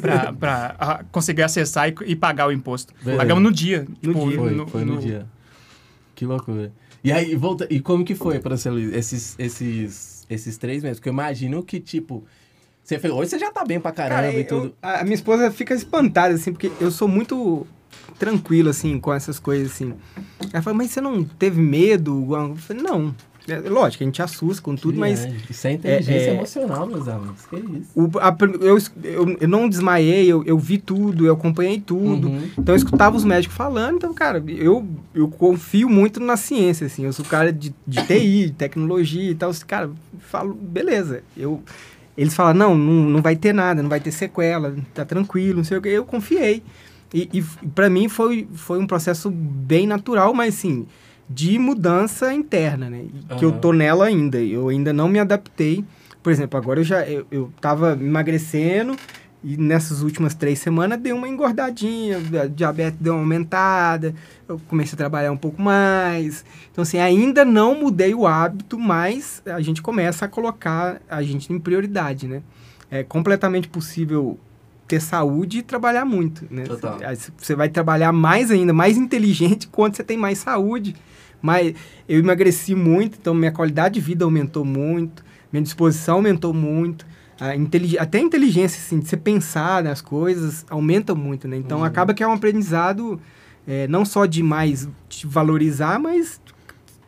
pra, pra conseguir acessar e, e pagar o imposto. Beleza. Pagamos no dia. No tipo, dia. Foi, foi no, dia. Que loucura. E aí, volta, e como que foi pra você, Luiz, esses, esses, esses três meses? Porque eu imagino que, tipo, você fez, hoje você já tá bem pra caramba Cara, e eu- tudo. a a minha esposa fica espantada, assim, porque eu sou muito tranquilo, assim, com essas coisas, assim. Ela fala, mas você não teve medo? Eu falei, não. É, lógico, a gente assusta com tudo, mas Viagem. Isso é inteligência é- emocional, meus amigos. Que isso? o- a eu, eu, eu não desmaiei, eu, eu vi tudo, eu acompanhei tudo. Uhum. Então eu escutava os médicos falando, então, cara, eu, eu confio muito na ciência, assim. Eu sou cara de, de TI, de tecnologia e tal. Cara, falo, beleza. Eu, eles falam, não, não, não vai ter nada, não vai ter sequela, tá tranquilo, não sei o que. Eu confiei. E, e para mim foi, foi um processo bem natural, mas assim, de mudança interna, né? E Que eu tô nela ainda. Eu ainda não me adaptei. Por exemplo, agora eu já eu, eu tava emagrecendo e nessas últimas três semanas deu uma engordadinha, a diabetes deu uma aumentada, eu comecei a trabalhar um pouco mais. Então, assim, ainda não mudei o hábito, mas a gente começa a colocar a gente em prioridade, né? É completamente possível ter saúde e trabalhar muito, né? Total. Você vai trabalhar mais ainda, mais inteligente quando você tem mais saúde. Mas eu emagreci muito, então minha qualidade de vida aumentou muito, minha disposição aumentou muito. A intelig- até a inteligência, assim, de você pensar nas coisas, aumenta muito, né? Então, Uhum. acaba que é um aprendizado é, não só de mais te valorizar, mas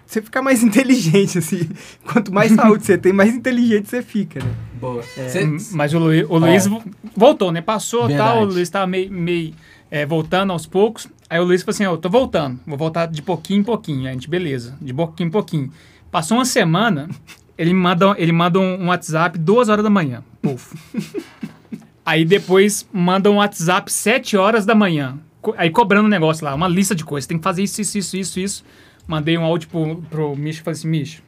você ficar mais inteligente, assim. Quanto mais saúde você tem, mais inteligente você fica, né? Boa. É. Cê- Hum, Mas o Luiz, o Luiz vo- voltou, né? Passou Verdade. tal, o Luiz tava meio, meio é, voltando aos poucos. Aí o Luiz falou assim: eu tô voltando, vou voltar de pouquinho em pouquinho. Aí a gente, beleza, de pouquinho em pouquinho. Passou uma semana, ele manda, ele manda um, um WhatsApp duas horas da manhã. Puf. Aí depois manda um WhatsApp sete horas da manhã. Co- Aí cobrando um negócio lá, uma lista de coisas. Tem que fazer isso, isso, isso, isso, isso. Mandei um áudio pro, pro Micho e falei assim, Micho,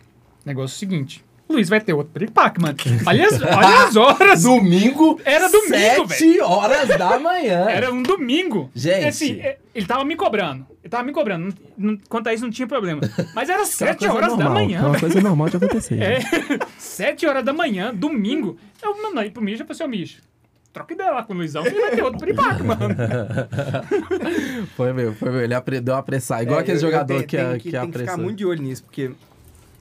negócio é o seguinte. Luiz vai ter outro piripaque, mano. Olha as, olha as horas. Domingo. Era domingo, Sete horas da manhã. Era um domingo. Gente. Assim, ele tava me cobrando. Ele tava me cobrando. Não- Quanto a isso, não tinha problema. Mas era É sete horas da normal, manhã. É uma velho. coisa normal de acontecer. É, sete horas da manhã, domingo. Eu mandei pro Misha, falei, seu Misha, troca ideia lá com o Luizão, que ele vai ter outro piripaque, mano. Foi meu, foi meu. Ele a apressar. Igual É, aquele eu- eu jogador tenho- que, tenho é, que, que tem que ficar muito de olho nisso, porque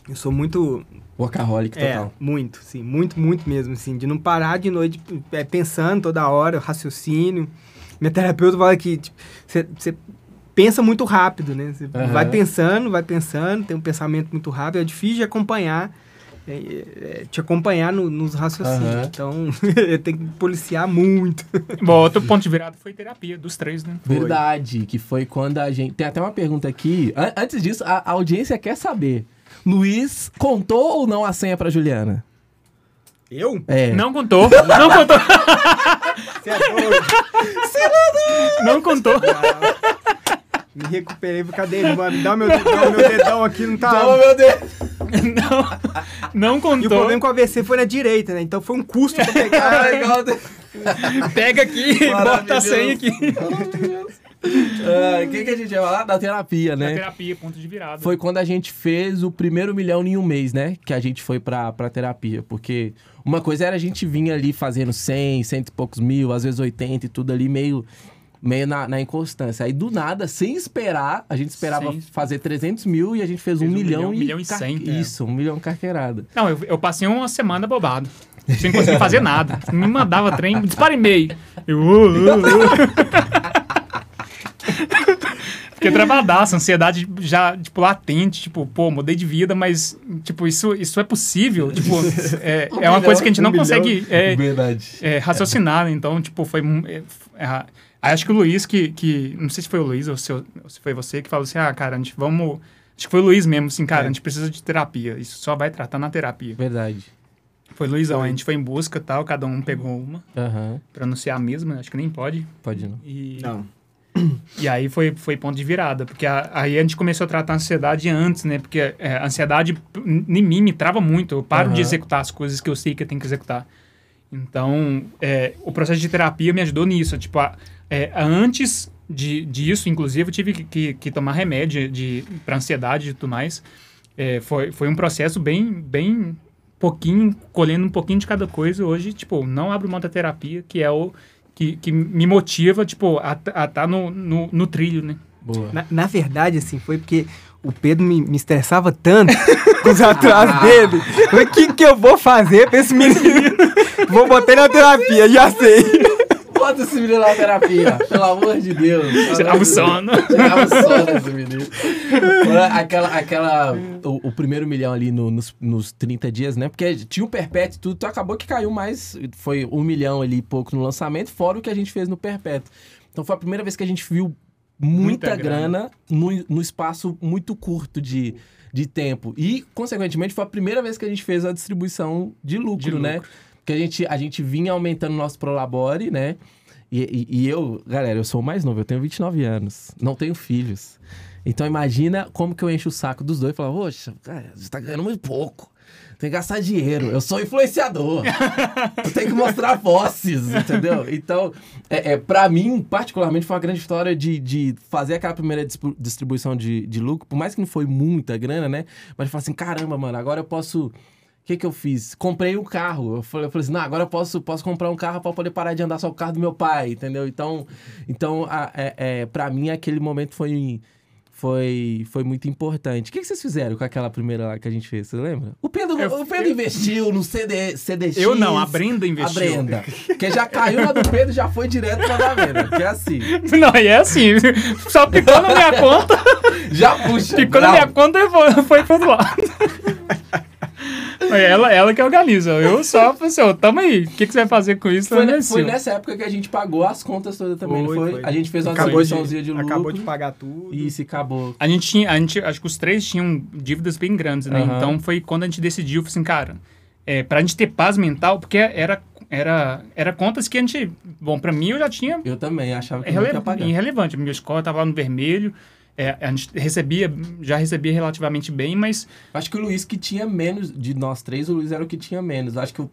eu sou muito Workaholic É, total. muito, sim, muito, muito mesmo, assim, de não parar de noite é, pensando toda hora, raciocínio. Minha terapeuta fala que você pensa muito rápido, né? Você Aham. vai pensando, vai pensando, tem um pensamento muito rápido, é difícil de acompanhar, é, é, te acompanhar no- nos raciocínios. Aham. Então, eu tenho que policiar muito. Bom, outro ponto de virada foi terapia, dos três, né? Verdade, que foi quando a gente. Tem até uma pergunta aqui. An- antes disso, a a audiência quer saber. Luiz contou ou não a senha pra Juliana? Eu? É. Não contou, não contou, Você é doido? não contou. Me recuperei, cadê ele, mano? Me dá meu, dá meu dedão aqui, não tá... Toma, meu Deus! Não, não E o contou. problema com o AVC foi na direita, né? Então foi um custo pra pegar. Ah, legal. Pega aqui e bota a senha aqui. O que, que a gente ia falar? Da terapia, né? terapia, ponto de virada. Foi quando a gente fez o primeiro milhão em um mês, né? Que a gente foi pra, pra terapia. Porque uma coisa era a gente vinha ali fazendo 100, cento e poucos mil, às vezes 80 e tudo ali, meio, meio na, na inconstância. Aí do nada, sem esperar, a gente esperava Sem- fazer 300 mil e a gente fez, Fez um, milhão, milhão, e... milhão e cem, é. Isso, um milhão carqueirada. Não, eu, eu passei uma semana bobado. Sem conseguir fazer nada. Me mandava trem, dispara e-mail. Eu. uh, uh, uh. Fiquei travadaço, ansiedade já, tipo, latente, tipo, pô, mudei de vida, mas, tipo, isso, isso é possível. Tipo, é, é uma coisa que a gente não consegue é, Verdade. é, raciocinar, né? então, tipo, foi... é, é, acho que o Luiz que, que... Não sei se foi o Luiz ou se, ou se foi você que falou assim, ah, cara, a gente vamos... Acho que foi o Luiz mesmo, assim, cara, a gente precisa de terapia. Isso só vai tratar na terapia. Verdade. Foi Luizão, a gente foi em busca tal, cada um pegou uma, Aham. pra não ser a mesma, acho que nem pode. Pode não. E, Não. E aí foi, foi ponto de virada, porque a- aí a gente começou a tratar a ansiedade antes, né? Porque é, a ansiedade em mim me trava muito, eu paro de Aham. executar as coisas que eu sei que eu tenho que executar. Então, é, o processo de terapia me ajudou nisso. Tipo, a- é, antes de, disso, inclusive, eu tive que, que, que tomar remédio de, para ansiedade e tudo mais. É, foi, foi um processo bem, bem pouquinho, colhendo um pouquinho de cada coisa. Hoje, tipo, não abro mão da terapia, que é o que, que me motiva, tipo, a estar no, no, no trilho, né? Boa. Na, na verdade, assim, foi porque o Pedro me, me estressava tanto com os atrasos dele. Eu falei, O que, que eu vou fazer pra esse menino? Vou botar ele na terapia, já sei. Bota esse menino na terapia, pelo amor de Deus. Tirava o sono. Tirava o sono esse menino. Aquela, aquela, o, o primeiro milhão ali no- nos, nos 30 dias, né? Porque tinha o Perpétuo e tudo, então acabou que caiu mais, foi um milhão ali e pouco no lançamento, fora o que a gente fez no Perpétuo. Então foi a primeira vez que a gente viu muita, Muita grana, no, no espaço muito curto de, de tempo. E, consequentemente, foi a primeira vez que a gente fez a distribuição de lucro, De né? lucro. Porque a gente, a gente vinha aumentando o nosso Prolabore, né? E, e- e eu, galera, eu sou o mais novo, eu tenho 29 anos, não tenho filhos. Então imagina como que eu encho o saco dos dois e falo, poxa, cara, você tá ganhando muito pouco. Tem que gastar dinheiro. Eu sou influenciador. eu tenho que mostrar posses, entendeu? Então, é, é, para mim, particularmente, foi uma grande história de, de fazer aquela primeira distribuição de, de lucro, por mais que não foi muita grana, né? Mas eu falei assim, caramba, mano, agora eu posso. O que, que eu fiz? Comprei um carro. Eu falei, eu falei assim, não, agora eu posso, posso comprar um carro para poder parar de andar só o carro do meu pai, entendeu? Então, então a, é, é, para mim, aquele momento foi, foi, foi muito importante. O que, que vocês fizeram com aquela primeira lá que a gente fez? Você lembra? O Pedro, Eu- o Pedro eu- investiu no CD, CDX. Eu não, a Brenda investiu. A Brenda. Que já caiu na do Pedro já foi direto pra da Brenda. Que é assim. Não, e é assim, só picou na minha conta, Já puxa. picou na minha conta e foi, foi pro outro lado. Foi ela, ela que organiza. Eu só falei assim, ó, tamo aí. O que, que você vai fazer com isso? Foi, é ne- foi nessa época que a gente pagou as contas todas também, não Foi, foi? foi. A gente fez uma Acabou distribuiçãozinha de, lucro. Acabou de pagar tudo. E se acabou. A gente tinha, a gente, acho que os três tinham dívidas bem grandes, né? Aham. Então foi quando a gente decidiu, assim, cara, é, pra gente ter paz mental, porque era, era, era contas que a gente, bom, pra mim eu já tinha Eu também achava que é ia pagar. irrelevante. Minha escola tava lá no vermelho, é, a gente recebia, já recebia relativamente bem, mas Acho que o Luiz que tinha menos, de nós três, o Luiz era o que tinha menos. Acho que o,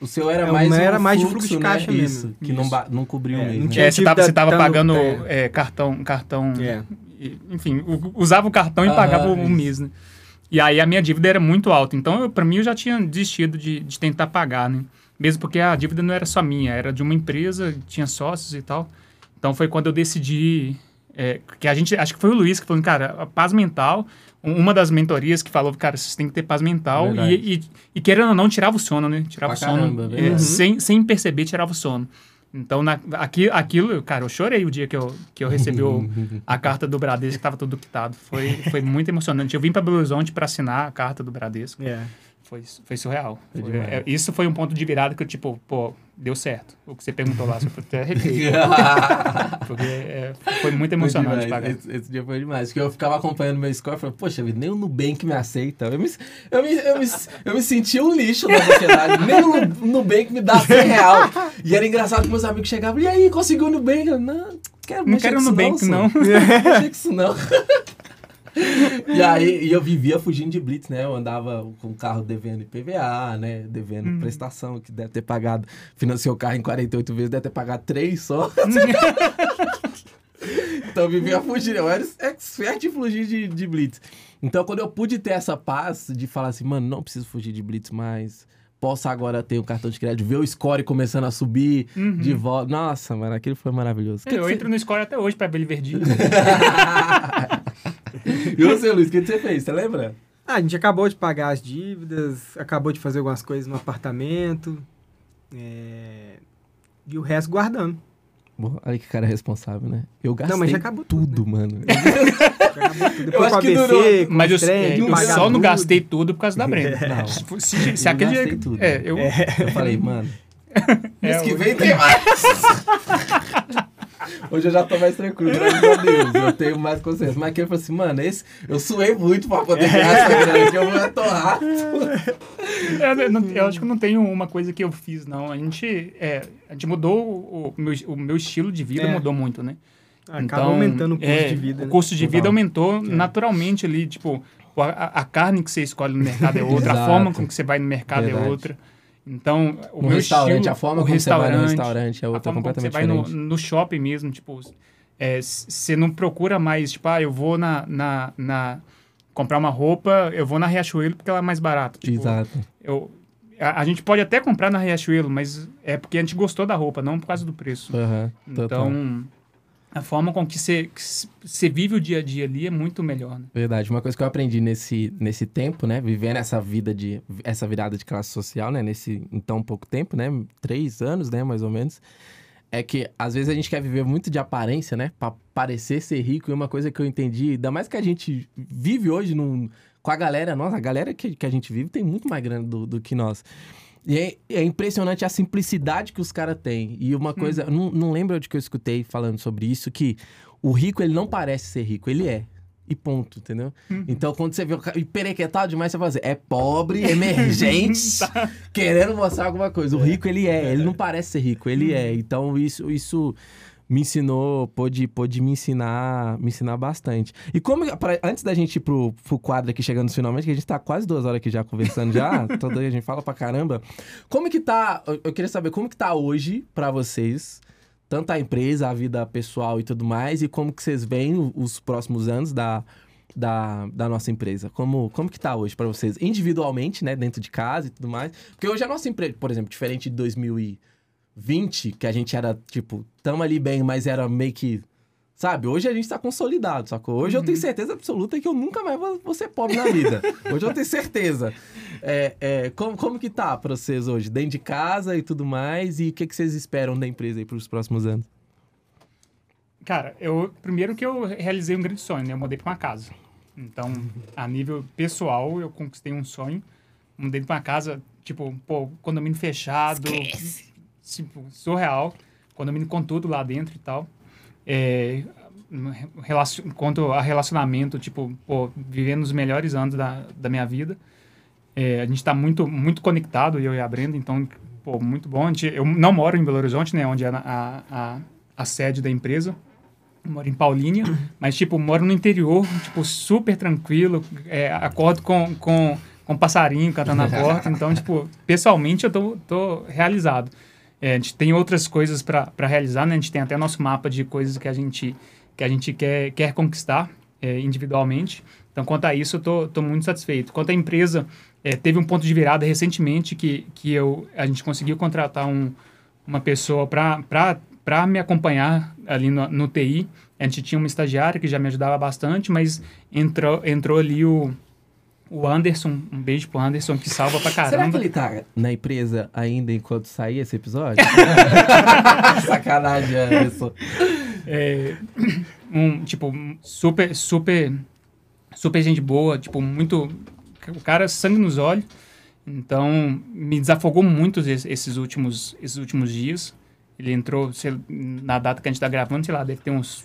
o seu era É, o mais meu era um mais de fluxo, fluxo de né? caixa mesmo. Isso, que não, Isso. ba- não cobriu É, mesmo. não né? tinha é, você estava dívida você tava pagando é. é, cartão, cartão É. enfim, usava o cartão e Aham, pagava o mês, né? E aí a minha dívida era muito alta. Então, eu- pra mim, eu já tinha desistido de, de tentar pagar, né? Mesmo porque a dívida não era só minha, era de uma empresa, tinha sócios e tal. Então, foi quando eu decidi... é, que a gente... Acho que foi o Luiz que falou, cara, a paz mental... um- Uma das mentorias que falou, cara, vocês têm que ter paz mental. E, e, e querendo ou não, tirava o sono, né? Tirava Pra o sono. caramba, é, verdade. sem, sem perceber, tirava o sono. Então, na, aqui, aquilo, cara, eu chorei o dia que eu, que eu recebi o, a carta do Bradesco, que estava tudo quitado. Foi, foi muito emocionante. Eu vim para Belo Horizonte para assinar a carta do Bradesco. É. Foi, foi surreal. Foi Foi- é, isso foi um ponto de virada que eu, tipo, pô, deu certo. O que você perguntou lá, eu até arrepiei. Porque é, foi muito emocionante Foi demais. Esse, esse dia foi demais. Porque eu ficava acompanhando meu score e falei, poxa, nem o Nubank me aceita. Eu me, eu me, eu me, eu me sentia um lixo na sociedade. nem o Nu- Nubank me dá 100 real. E era engraçado que meus amigos chegavam, e aí, conseguiu o Nubank? Eu, não, quero Não quero isso Nubank, só." não. Não mexer com isso não. E aí, eu vivia fugindo de blitz, né? Eu andava com o carro devendo IPVA, né? Devendo Uhum. prestação, que deve ter pagado, financiou o carro em 48 vezes, deve ter pagado 3 só. Então eu vivia fugindo, eu era expert em fugir de, de blitz. Então quando eu pude ter essa paz de falar assim, mano, não preciso fugir de blitz mais, posso agora ter um cartão de crédito, ver o score começando a subir Uhum. de volta. Nossa, mano, aquilo foi maravilhoso. Que Eu que entro no Score até hoje para ver ele verdinho. E você, Luiz, o que você fez? Você lembra? Ah, a gente acabou de pagar as dívidas, acabou de fazer algumas coisas no apartamento. é, E o resto guardando. Bom, olha que cara responsável, né? Eu gastei Não, mas já acabou tudo, tudo, mano. Já acabou tudo. Depois acho com que durou- Mas eu, trem, é, eu só não tudo. gastei tudo por causa da Brenda. Não. Se, se, se Eu aquele gastei dia- tudo. É, eu, Eu falei, mano, é, mês que eu- vem tem mais. Hoje eu já tô mais tranquilo, graças a Deus. Eu tenho mais consciência. Mas aqui eu falei assim, mano, esse, eu suei muito pra poder ganhar essa grana que eu vou torrar. É, não- eu acho que não tenho uma coisa que eu fiz, não. A gente, é, a gente mudou o, o meu, o meu estilo de vida, É. mudou muito, né? Acaba aumentando o custo é, de vida. O né? custo de vida Total. aumentou naturalmente ali, tipo, a, a- carne que você escolhe no mercado é outra, a forma com que você vai no mercado Verdade. é outra. Então, o No meu restaurante, estilo, a forma como você vai no restaurante, é a outra forma como você completamente vai no, diferente. no shopping mesmo, tipo, é, você não procura mais, tipo, ah, eu vou na, na, na- comprar uma roupa, eu vou na Riachuelo porque ela é mais barata. Tipo, Exato. eu, a, a gente pode até comprar na Riachuelo, mas é porque a gente gostou da roupa, não por causa do preço. Total. Então, a forma com que você, vive o dia a dia ali é muito melhor, né? Verdade. Uma coisa que eu aprendi nesse, nesse tempo, né? Vivendo essa vida de... Essa virada de classe social, né? Nesse, em tão pouco tempo, né? Três anos, né? Mais ou menos. É que, às vezes, a gente quer viver muito de aparência, né? Pra parecer ser rico. E uma coisa que eu entendi... Ainda mais que a gente vive hoje num, com a galera... Nossa, a galera que, que a gente vive tem muito mais grana do, do que nós. E é, é impressionante a simplicidade que os caras têm. E uma coisa... Não, não lembro de que eu escutei falando sobre isso, que o rico, ele não parece ser rico. Ele é. E ponto, entendeu? Então, quando você vê o cara hiperequetado demais, você fala assim, é pobre, emergente, querendo mostrar alguma coisa. O rico, ele é. Ele não parece ser rico, ele é. Então, isso, isso me ensinou, pôde, pôde me ensinar me ensinar bastante. E como, pra- antes da gente ir pro, pro quadro aqui, chegando finalmente, que a gente tá quase duas horas aqui já conversando já, toda a gente fala pra caramba. Como que tá, eu, queria saber como que tá hoje pra vocês, tanto a empresa, a vida pessoal e tudo mais, e como que vocês veem os próximos anos da, da, da nossa empresa? Como, como que tá hoje pra vocês? Individualmente, né, dentro de casa e tudo mais. Porque hoje a nossa empresa, por exemplo, diferente de 2020, que a gente era, tipo, tamo ali bem, mas era meio que... Sabe, hoje a gente tá consolidado, sacou? Hoje eu tenho certeza absoluta que eu nunca mais vou, vou ser pobre na vida. Hoje eu tenho certeza. É, é, como, como que tá pra vocês hoje? Dentro de casa e tudo mais? E o que, que vocês esperam da empresa aí pros próximos anos? Cara, eu primeiro que eu realizei um grande sonho, né? Eu mudei para uma casa. Então, a nível pessoal, eu conquistei um sonho. Mudei para uma casa, tipo, pô, condomínio fechado. Tipo, surreal. Condomínio com tudo lá dentro e tal. É, relacion- quanto a relacionamento, tipo, pô, vivendo os melhores anos da, da minha vida. É, a gente está muito, muito conectado, eu e a Brenda, então, pô, muito bom. Gente, eu não moro em Belo Horizonte, né? Onde é a, a, a sede da empresa. Moro em Paulínia, mas, tipo, moro no interior, tipo, super tranquilo. É, acordo com, com, com passarinho cantando na porta. Então, tipo, pessoalmente eu tô, tô realizado. É, a gente tem outras coisas para realizar, né? A gente tem até nosso mapa de coisas que a gente, que a gente quer, quer conquistar é, individualmente. Então, quanto a isso, eu tô, tô muito satisfeito. Quanto à empresa, é, teve um ponto de virada recentemente que, que eu, a gente conseguiu contratar um, uma pessoa para me acompanhar ali no, no TI. A gente tinha uma estagiária que já me ajudava bastante, mas entrou, entrou ali o, o Anderson. Um beijo pro Anderson, que salva pra caramba. Será que ele tá na empresa ainda enquanto sair esse episódio? Sacanagem, Anderson. É, um, tipo, super, super, super gente boa, tipo, muito... O cara, sangue nos olhos. Então, me desafogou muito esses últimos, esses últimos dias. Ele entrou, sei, na data que a gente tá gravando, sei lá, deve ter uns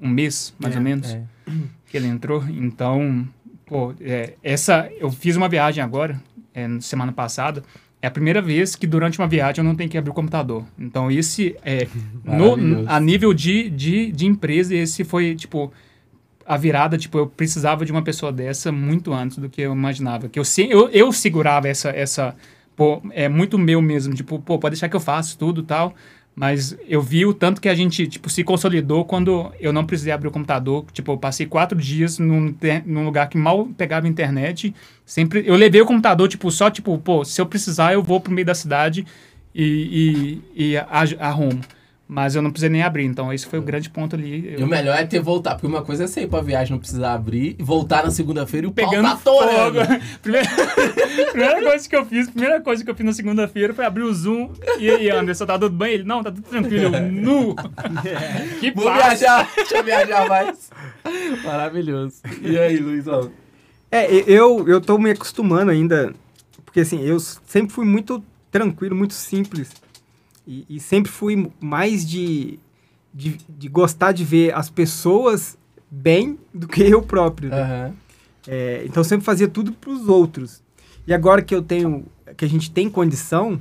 um mês, mais É, ou menos, é. que ele entrou. Então, pô, é, essa... Eu fiz uma viagem agora, é, semana passada. É a primeira vez que durante uma viagem eu não tenho que abrir o computador. Então, esse é... no, a nível de, de, de empresa, esse foi, tipo... A virada, tipo, eu precisava de uma pessoa dessa muito antes do que eu imaginava. Que eu, eu, eu segurava essa, essa... Pô, é muito meu mesmo. Tipo, pô, pode deixar que eu faço tudo tal. Mas eu vi o tanto que a gente, tipo, se consolidou quando eu não precisei abrir o computador. Tipo, eu passei quatro dias num, num lugar que mal pegava internet. Sempre... Eu levei o computador, tipo, só, tipo, pô, se eu precisar, eu vou pro meio da cidade e, e, e arrumo. Mas eu não precisei nem abrir. Então, esse foi o grande ponto ali. E o melhor é ter voltar, porque uma coisa é você ir pra viagem, não precisar abrir, e voltar na segunda-feira e o pegando pau tá fogo. primeira, primeira coisa que eu fiz, primeira coisa que eu fiz na segunda-feira foi abrir o Zoom. E aí, Anderson, tá tudo bem? Ele, não, tá tudo tranquilo. Eu, nu. Que Vou paz. viajar, deixa eu viajar mais. Maravilhoso. E aí, Luizão? É, eu, eu tô me acostumando ainda, porque assim, eu sempre fui muito tranquilo, muito simples. E, e sempre fui mais de, de, de gostar de ver as pessoas bem do que eu próprio. né? Aham. É, então sempre fazia tudo para os outros. E agora que eu tenho, que a gente tem condição,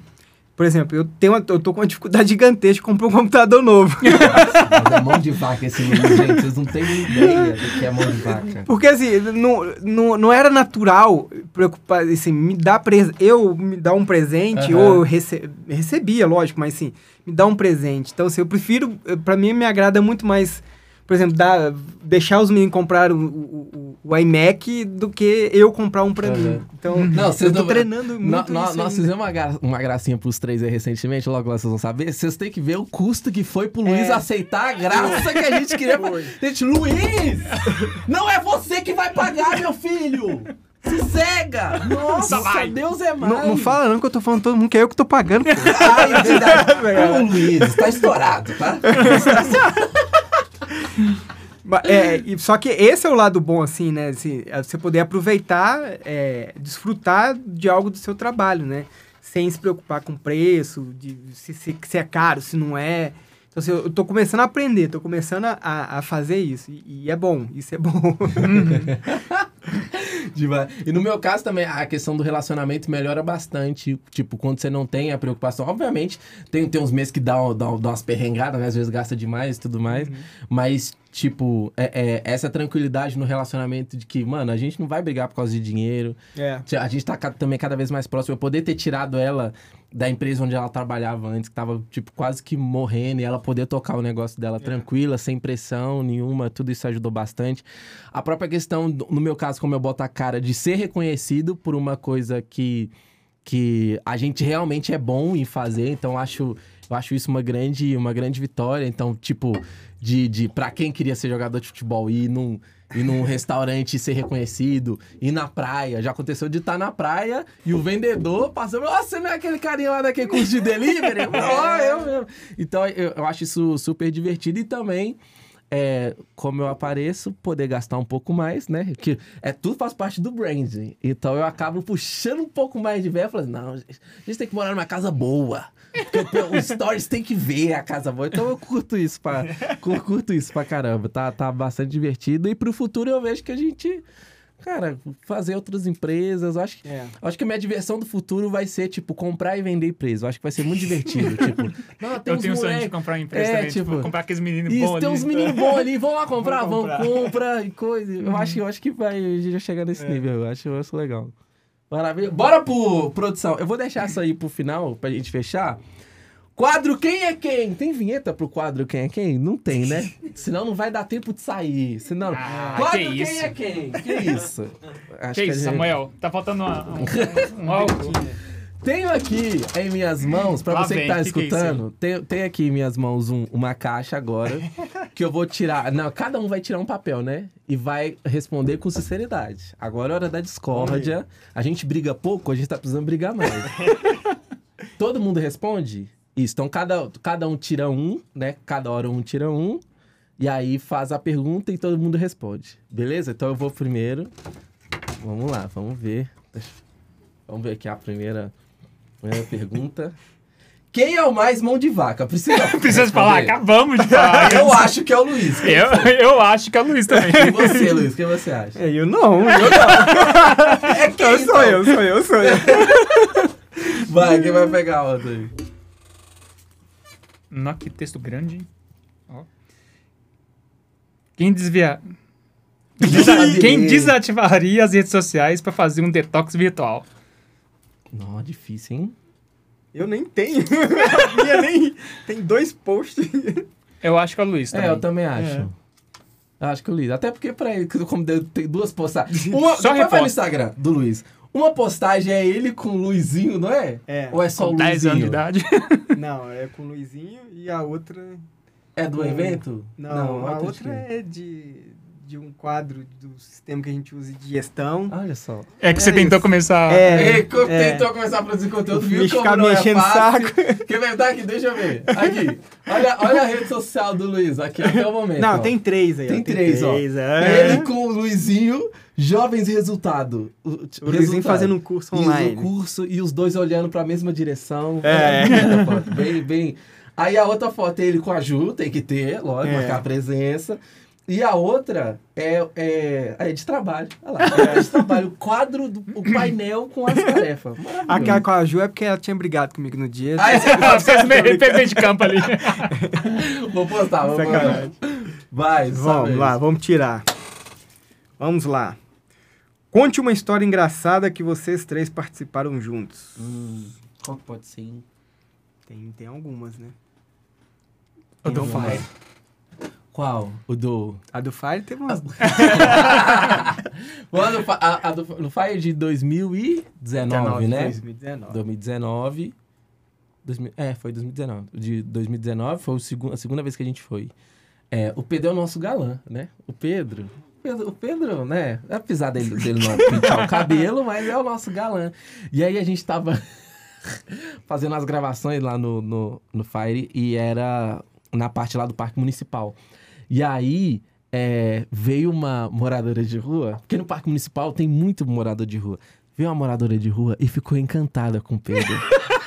por exemplo, eu tenho, uma, eu tô com uma dificuldade gigantesca de comprar um computador novo. Mas é mão de vaca esse Luiz, gente. Vocês não têm ideia do que é mão de vaca. Porque assim, não, não, não era natural preocupar, assim, me dar pres... eu me dar um presente, Aham. ou eu rece... recebia, lógico, mas assim, me dar um presente. Então, assim, eu prefiro, pra mim me agrada muito mais, por exemplo, dar, deixar os meninos comprar o, o, o- iMac do que eu comprar um pra Aham. mim. Então, Não, eu tô não- treinando muito isso nós ainda. fizemos uma, gra- uma gracinha pros três aí recentemente, logo lá vocês vão saber. Vocês têm que ver o custo que foi pro Luiz É. aceitar a graça que a gente queria. Gente, Luiz! Não é você que vai pagar, meu filho! Se cega! Nossa, vai. Deus é mais! Não, não fala não que eu tô falando todo mundo que é eu que tô pagando. Ai, é verdade. Ô, Luiz, tá estourado, tá? É, só que esse é o lado bom, assim, né? Assim, você poder aproveitar, é, desfrutar de algo do seu trabalho, né? Sem se preocupar com preço, de se, se, se é caro, se não é. Então, assim, eu tô começando a aprender, tô começando a, a fazer isso. E, e é bom, isso é bom. Demais. E no meu caso também, a questão do relacionamento melhora bastante. Tipo, quando você não tem a preocupação. Obviamente, tem, tem uns meses que dá, dá, dá umas perrengadas, né? Às vezes gasta demais e tudo mais. Mas, tipo, é, é, essa tranquilidade no relacionamento de que, mano, a gente não vai brigar por causa de dinheiro. É. A gente tá também cada vez mais próximo. Eu poder ter tirado ela da empresa onde ela trabalhava antes, que tava, tipo, quase que morrendo, e ela poder tocar o negócio dela tranquila, sem pressão nenhuma, tudo isso ajudou bastante. A própria questão, no meu caso, como eu boto a cara, de ser reconhecido por uma coisa que, que a gente realmente é bom em fazer, então acho, eu acho isso uma grande, uma grande vitória. Então, tipo, de, de para quem queria ser jogador de futebol e num, ir num restaurante e ser reconhecido, ir na praia. Já aconteceu de estar na praia e o vendedor passando, nossa, você não é aquele carinha lá daquele curso de delivery? Ó, eu mesmo. Então, eu, eu acho isso super divertido e também. É, como eu apareço, poder gastar um pouco mais, né? Que é tudo faz parte do branding. Então eu acabo puxando um pouco mais de verba, falando, não, a gente tem que morar numa casa boa. Porque os stories tem que ver a casa boa. Então eu curto isso pra, cu- curto isso pra caramba. Tá, tá bastante divertido. E pro futuro eu vejo que a gente cara, fazer outras empresas. Eu acho que, É. eu acho que a minha diversão do futuro vai ser, tipo, comprar e vender empresa. Eu acho que vai ser muito divertido. tipo, não, tem Eu uns tenho um sonho de moleque- comprar uma empresa É, também, tipo, tipo, comprar aqueles meninos Isso, bons tem ali. uns meninos bons ali, vão lá comprar, vão, comprar. compra e coisa. Eu, acho, eu acho que vai, vai chegar nesse É. nível, eu acho, eu acho legal. Maravilha. Bora pro produção. Eu vou deixar isso aí pro final, pra gente fechar. Quadro Quem é Quem? Tem vinheta pro quadro Quem é Quem? Não tem, né? Senão não vai dar tempo de sair. Senão... Ah, quadro que Quem isso. é Quem? Que isso? Acho Que a isso, gente- Samuel? Tá faltando uma- um, um álcool. Tenho aqui em minhas mãos, pra Lá você que vem, tá que que é isso escutando, tem, tem aqui em minhas mãos um- uma caixa agora, que eu vou tirar. Não, cada um vai tirar um papel, né? E vai responder com sinceridade. Agora é hora da discórdia. A gente briga pouco, a gente tá precisando brigar mais. Todo mundo responde? Isso. Então cada, cada um tira um, né? Cada hora um tira um. E aí faz a pergunta e todo mundo responde. Beleza? Então eu vou primeiro. Vamos lá, vamos ver. Vamos ver aqui a primeira, primeira pergunta. Quem é o mais mão de vaca? Precisa, Precisa falar, acabamos de falar. Eu acho que é o Luiz. Eu, eu acho que é o Luiz também. E você, Luiz? Quem você acha? É, eu não, eu não. É quem, Eu sou então? eu, sou eu, sou eu. Vai, quem vai pegar a outra aí? Nossa, que texto grande, hein? Ó. Quem desviar... Quem desativaria as redes sociais pra fazer um detox virtual? Não, difícil, hein? Eu nem tenho. A minha nem tem dois posts. Eu acho que é o Luiz também. É, eu também acho. Eu acho que o Luiz. Até porque pra ele, como deu- tem duas postagens. Uma, Só vai no reposta. Instagram do Luiz. Uma postagem é ele com o Luizinho, não é? É. Ou é só o 10 anos de Luizinho? idade. Não, é com o Luizinho e a outra. É do com- evento? Não, a outra outra é de, de um quadro do sistema que a gente usa de gestão. Olha só. É que você É tentou isso. começar... É. Co- é. tentou começar a produzir conteúdo, Eu viu como ficar não me é enchendo o fácil. saco. Que vai dar aqui, deixa eu ver. Aqui. Olha, olha a rede social do Luiz, aqui até o momento. Não, ó. tem três aí. ó, Tem três, ó. é. Ele com o Luizinho, jovens resultado. O, O Luizinho fazendo um curso online. o curso e os dois olhando pra mesma direção. É. a foto, Bem, bem. Aí a outra foto é ele com a Ju, tem que ter, lógico, É. marcar a presença. E a outra é, é, é de trabalho. Olha lá, é de trabalho. O quadro, do, o painel com as tarefas. Aquela com a Ju é porque ela tinha brigado comigo no dia. Ah, meio, fez meio de campo ali. Vou postar, vou postar. Vai, Vamos lá, vamos tirar. Vamos lá. Conte uma história engraçada que vocês três participaram juntos. Hum, qual que pode ser? hein? Tem, tem algumas, né? O do Tem uma. Fire. Qual? O do. A do Fire teve umas. O ano, a, a do, no Fire de 2019, né? 2019. 2019. 2000 é, foi 2019. De 2019 foi o segu, a segunda vez que a gente foi. É, o Pedro é o nosso galã, né? O Pedro. o Pedro, o Pedro, né? Apesar dele, dele não pintar o cabelo, mas é o nosso galã. E aí a gente tava fazendo as gravações lá no, no, no Fire e era na parte lá do Parque Municipal. E aí é, veio uma moradora de rua, porque no Parque Municipal tem muito morador de rua. Veio uma moradora de rua e ficou encantada com o Pedro.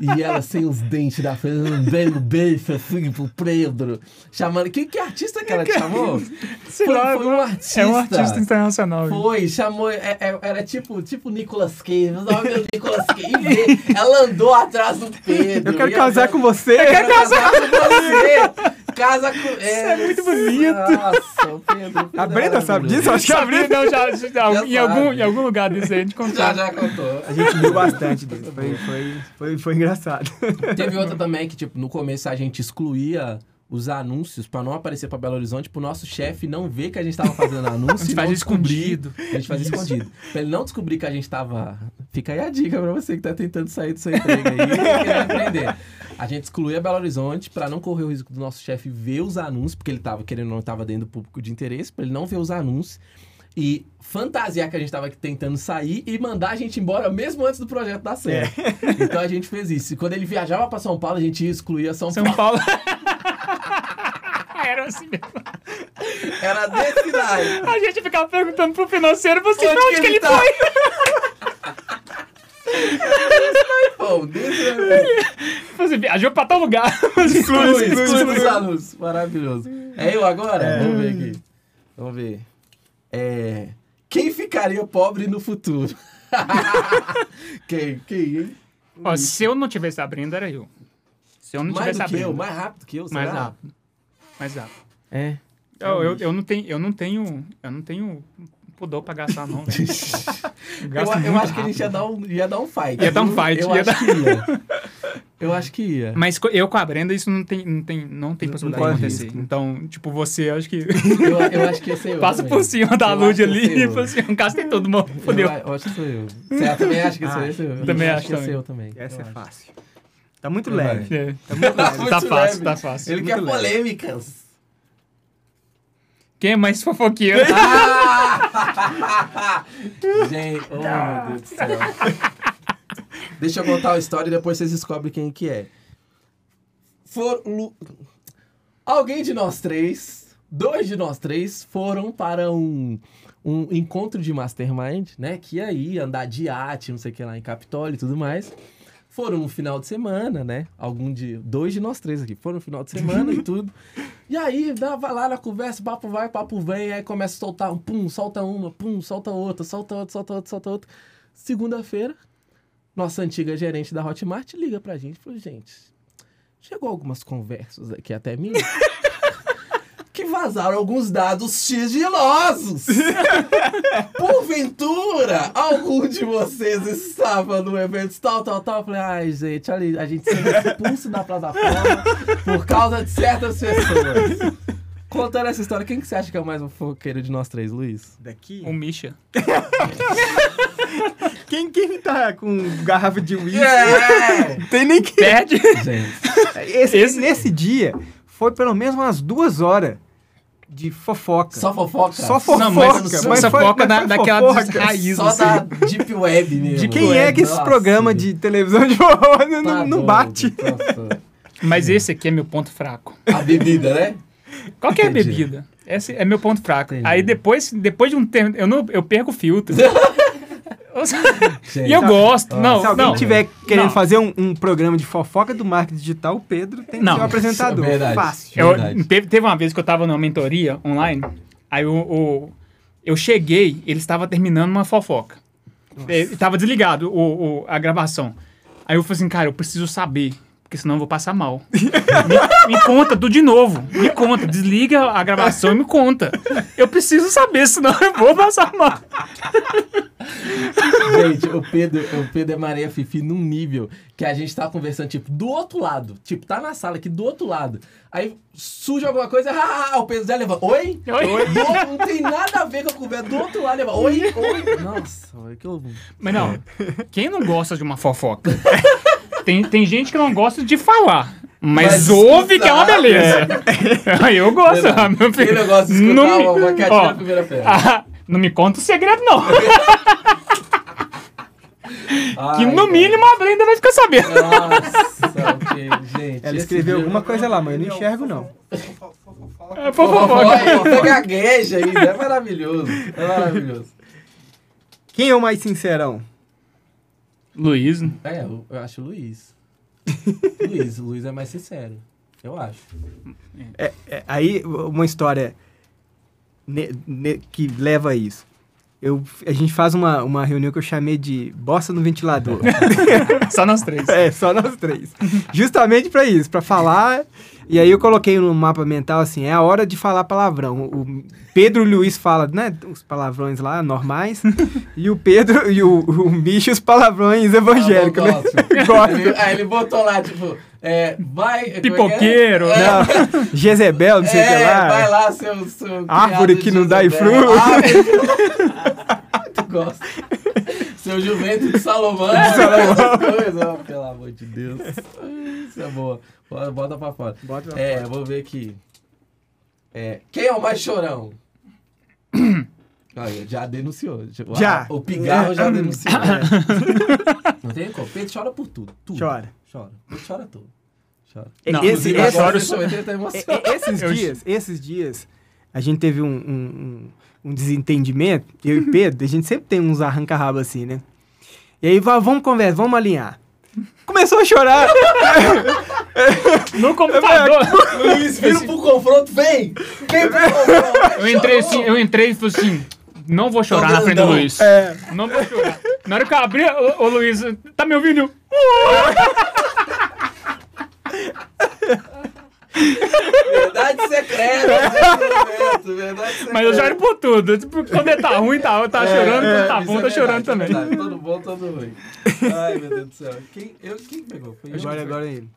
E ela sem os dentes da frente, dando beijo assim pro Pedro. Chamando. Que, que artista que ela te chamou? Sei Foi- lá, foi um artista. É um artista internacional. Foi, chamou. é- é- era tipo, tipo Nicolas Cage. Olha Nicolas Cage. Ela andou atrás do Pedro. Eu quero casar ela- com você. Eu quero casar com você! Casa com. É, muito bonito. Nossa, o Pedro. o Pedro A Brenda é sabe disso? Acho que a Brenda. não, já, já- Já em, algum, em algum lugar desse aí a gente contou. Já, já contou. A gente viu bastante disso. Foi, foi, foi, foi engraçado. Teve outra também que, tipo, no começo a gente excluía os anúncios pra não aparecer pra Belo Horizonte, pro nosso chefe não ver que a gente tava fazendo anúncio. A gente faz escondido. A gente fazia escondido. Pra ele não descobrir que a gente tava. Fica aí a dica pra você que tá tentando sair do seu emprego aí e aprender. A gente excluía Belo Horizonte pra não correr o risco do nosso chefe ver os anúncios, porque ele tava querendo não tava dentro do público de interesse, pra ele não ver os anúncios. E fantasiar que a gente tava tentando sair e mandar a gente embora mesmo antes do projeto dar certo. Então a gente fez isso. E quando ele viajava pra São Paulo, a gente excluía São, São Paulo. Paulo. Era assim mesmo. Era desse daí. A gente ficava perguntando pro financeiro, você, Onde onde que que ele ele tá? foi? Daí. Você viajou pra tal lugar. Exclui, exclui, exclui exclui. anúncios. Maravilhoso. É eu agora? Vamos ver aqui. Vamos ver. É, Quem ficaria pobre no futuro? quem? Quem, hein? Ó, se eu não tivesse abrindo, era eu. Se eu não Mais tivesse abrindo. eu, mais rápido que eu, mais será? rápido. Mais rápido. É. Eu, eu, eu não tenho, eu não tenho, eu não tenho pudor pra gastar, não. Eu Eu, eu acho que a gente ia dar um, ia dar um fight. Ia dar um fight, Eu ia acho dar- que ia. Eu acho que ia. Mas eu com a Brenda, isso não tem, não tem, não tem Não possibilidade de corre acontecer. risco? Então, tipo, você, eu acho que Eu, eu acho que ia ser eu. passa também. por cima da Eu Lud ali e eu. fala assim, eu gastei todo mundo, Eu, fodeu. eu acho que sou eu. Você também acha que sou Ah, eu? também Eu acho que também. ser eu também. Essa Eu é acho. fácil. Tá muito leve. É. Tá muito leve. Muito Tá fácil, leve. tá fácil. Ele quer leve. polêmicas. Quem é mais fofoqueiro? Ah! Gente, oh meu Deus do céu. Deixa eu contar a história e depois vocês descobrem quem que é. For, Lu- Alguém de nós três, dois de nós três, foram para um, um encontro de mastermind, né? Que ia aí andar de iate, não sei o que lá, em Capitólio e tudo mais. Foram no final de semana, né? Algum de. Dois de nós três aqui. Foram no final de semana e tudo. E aí, dava lá na conversa, papo vai, papo vem, aí começa a soltar um pum, solta uma, pum, solta outra, solta outra, solta outra, solta outra. Segunda-feira, nossa antiga gerente da Hotmart liga pra gente e falou: gente, chegou algumas conversas aqui até mim. Que vazaram alguns dados sigilosos. Porventura, algum de vocês estava no evento tal, tal, tal. Eu falei, ai, gente, olha, a gente sendo expulso da plataforma por causa de certas pessoas. Contando essa história, quem que você acha que é o mais fofoqueiro de nós três, Luiz? Daqui. O Misha. Quem, quem tá com garrafa de uísque? É! Tem nem que. Perde. Gente, Esse, Esse- Nesse dia, foi pelo menos umas duas horas de fofoca. só fofoca? Só fofoca. Não, mas, mas mas fofoca mas daquela fofoca. raiz, Só assim. da Deep Web mesmo. De quem é que esse Nossa. programa de televisão de forró não, Tá não bate? nossa. Mas esse aqui é meu ponto fraco. A bebida, né? Qual que é a bebida? Esse é meu ponto fraco. Entendi. Aí depois, depois de um tempo, eu, não, eu perco o filtro. E eu gosto. Ó, não, Se alguém não. tiver querendo Não. fazer um, um programa de fofoca do marketing digital, o Pedro tem que Não. ser o apresentador. Isso é verdade. Fácil. Eu, Verdade. teve, teve uma vez que eu tava numa mentoria online, aí o, o- eu cheguei, ele estava terminando uma fofoca. Ele tava desligado o, o- a gravação. Aí eu falei assim, cara, eu preciso saber, porque senão eu vou passar mal. me, me conta tudo de novo. Me conta, desliga a gravação e me conta. Eu preciso saber, senão eu vou passar mal. Gente, o Pedro, o Pedro é Maria Fifi num nível que a gente tá conversando, tipo, do outro lado. Tipo, tá na sala aqui do outro lado. Aí surge alguma coisa, ah, o Pedro já levanta. Oi? Oi? Do outro- não tem nada a ver com a conversa. Do outro lado levanta. Oi? Oi? Nossa, olha que eu... Mas não, quem não gosta de uma fofoca? Tem, tem gente que não gosta de falar. Mas, Mas ouve que é uma escutar, beleza. Aí eu gosto, Verdade. meu filho. Quem não gosta de escutar Não me- uma Ó, na primeira pedra? ah, não me conta o segredo, não. que Ai, no cara. mínimo a Brenda vai ficar sabendo. Nossa, ok, gente. Ela escreveu alguma coisa lá, mas eu não enxergo, não. É fofoca. Você gagueja ainda, é maravilhoso. É maravilhoso. Quem é o mais sincerão? Luiz, É, eu, eu acho o Luiz. Luiz, o Luiz é mais sincero. Eu acho. É, é, aí, uma história ne- ne- que leva a isso. Eu, a gente faz uma, uma reunião que eu chamei de bosta no ventilador. só nós três. É, só nós três. Justamente pra isso, pra falar. E aí eu coloquei no mapa mental assim, é a hora de falar palavrão. O Pedro Luiz fala, né, os palavrões lá normais, e o Pedro e o, o bicho os palavrões evangélicos, Ah, né? Gosto. Ele, aí ele botou lá, tipo, é, vai... é é? Pipoqueiro, É, Não, Jezebel, não sei o que é, lá. vai lá, seu... seu Árvore que de não dá Jezebel. fruto. Árvore- Tu gosta. Seu jumento de Salomão. essas coisas. Oh, pelo amor de Deus. Isso é boa. Bota- Bota pra fora. Bota pra É, vou ver aqui. É, quem é o mais chorão? Olha, já denunciou. Já. a- o pigarro já denunciou. Não tem como. Pedro chora por tudo. tudo. Chora. Chora. Pedro chora tudo. Chora. Não, esse, eu esse- esse ele tá E- emocionado. e- esses Eu- dias, esses dias, a gente teve um, um, um- um desentendimento, eu e Pedro, a gente sempre tem uns arranca-rabo assim, né? E aí, va- vamos conversar, vamos alinhar. Começou a chorar. No computador. Luiz, vira pro confronto, vem! Vem pro confronto! Eu entrei assim, eu entrei e falei assim, não vou chorar na frente do. Luiz. É. Não vou chorar. Na hora que eu abri, ô, ô Luiz, tá me ouvindo? Verdade secreta, verdade secreta. Mas eu choro por tudo. Tipo, Quando ele tá ruim, tá, tá chorando. Quando tá isso bom, é tá chorando também. é verdade. Todo bom, todo ruim. Ai, meu Deus do céu. Quem, eu, quem pegou? Foi? Agora, agora é ele.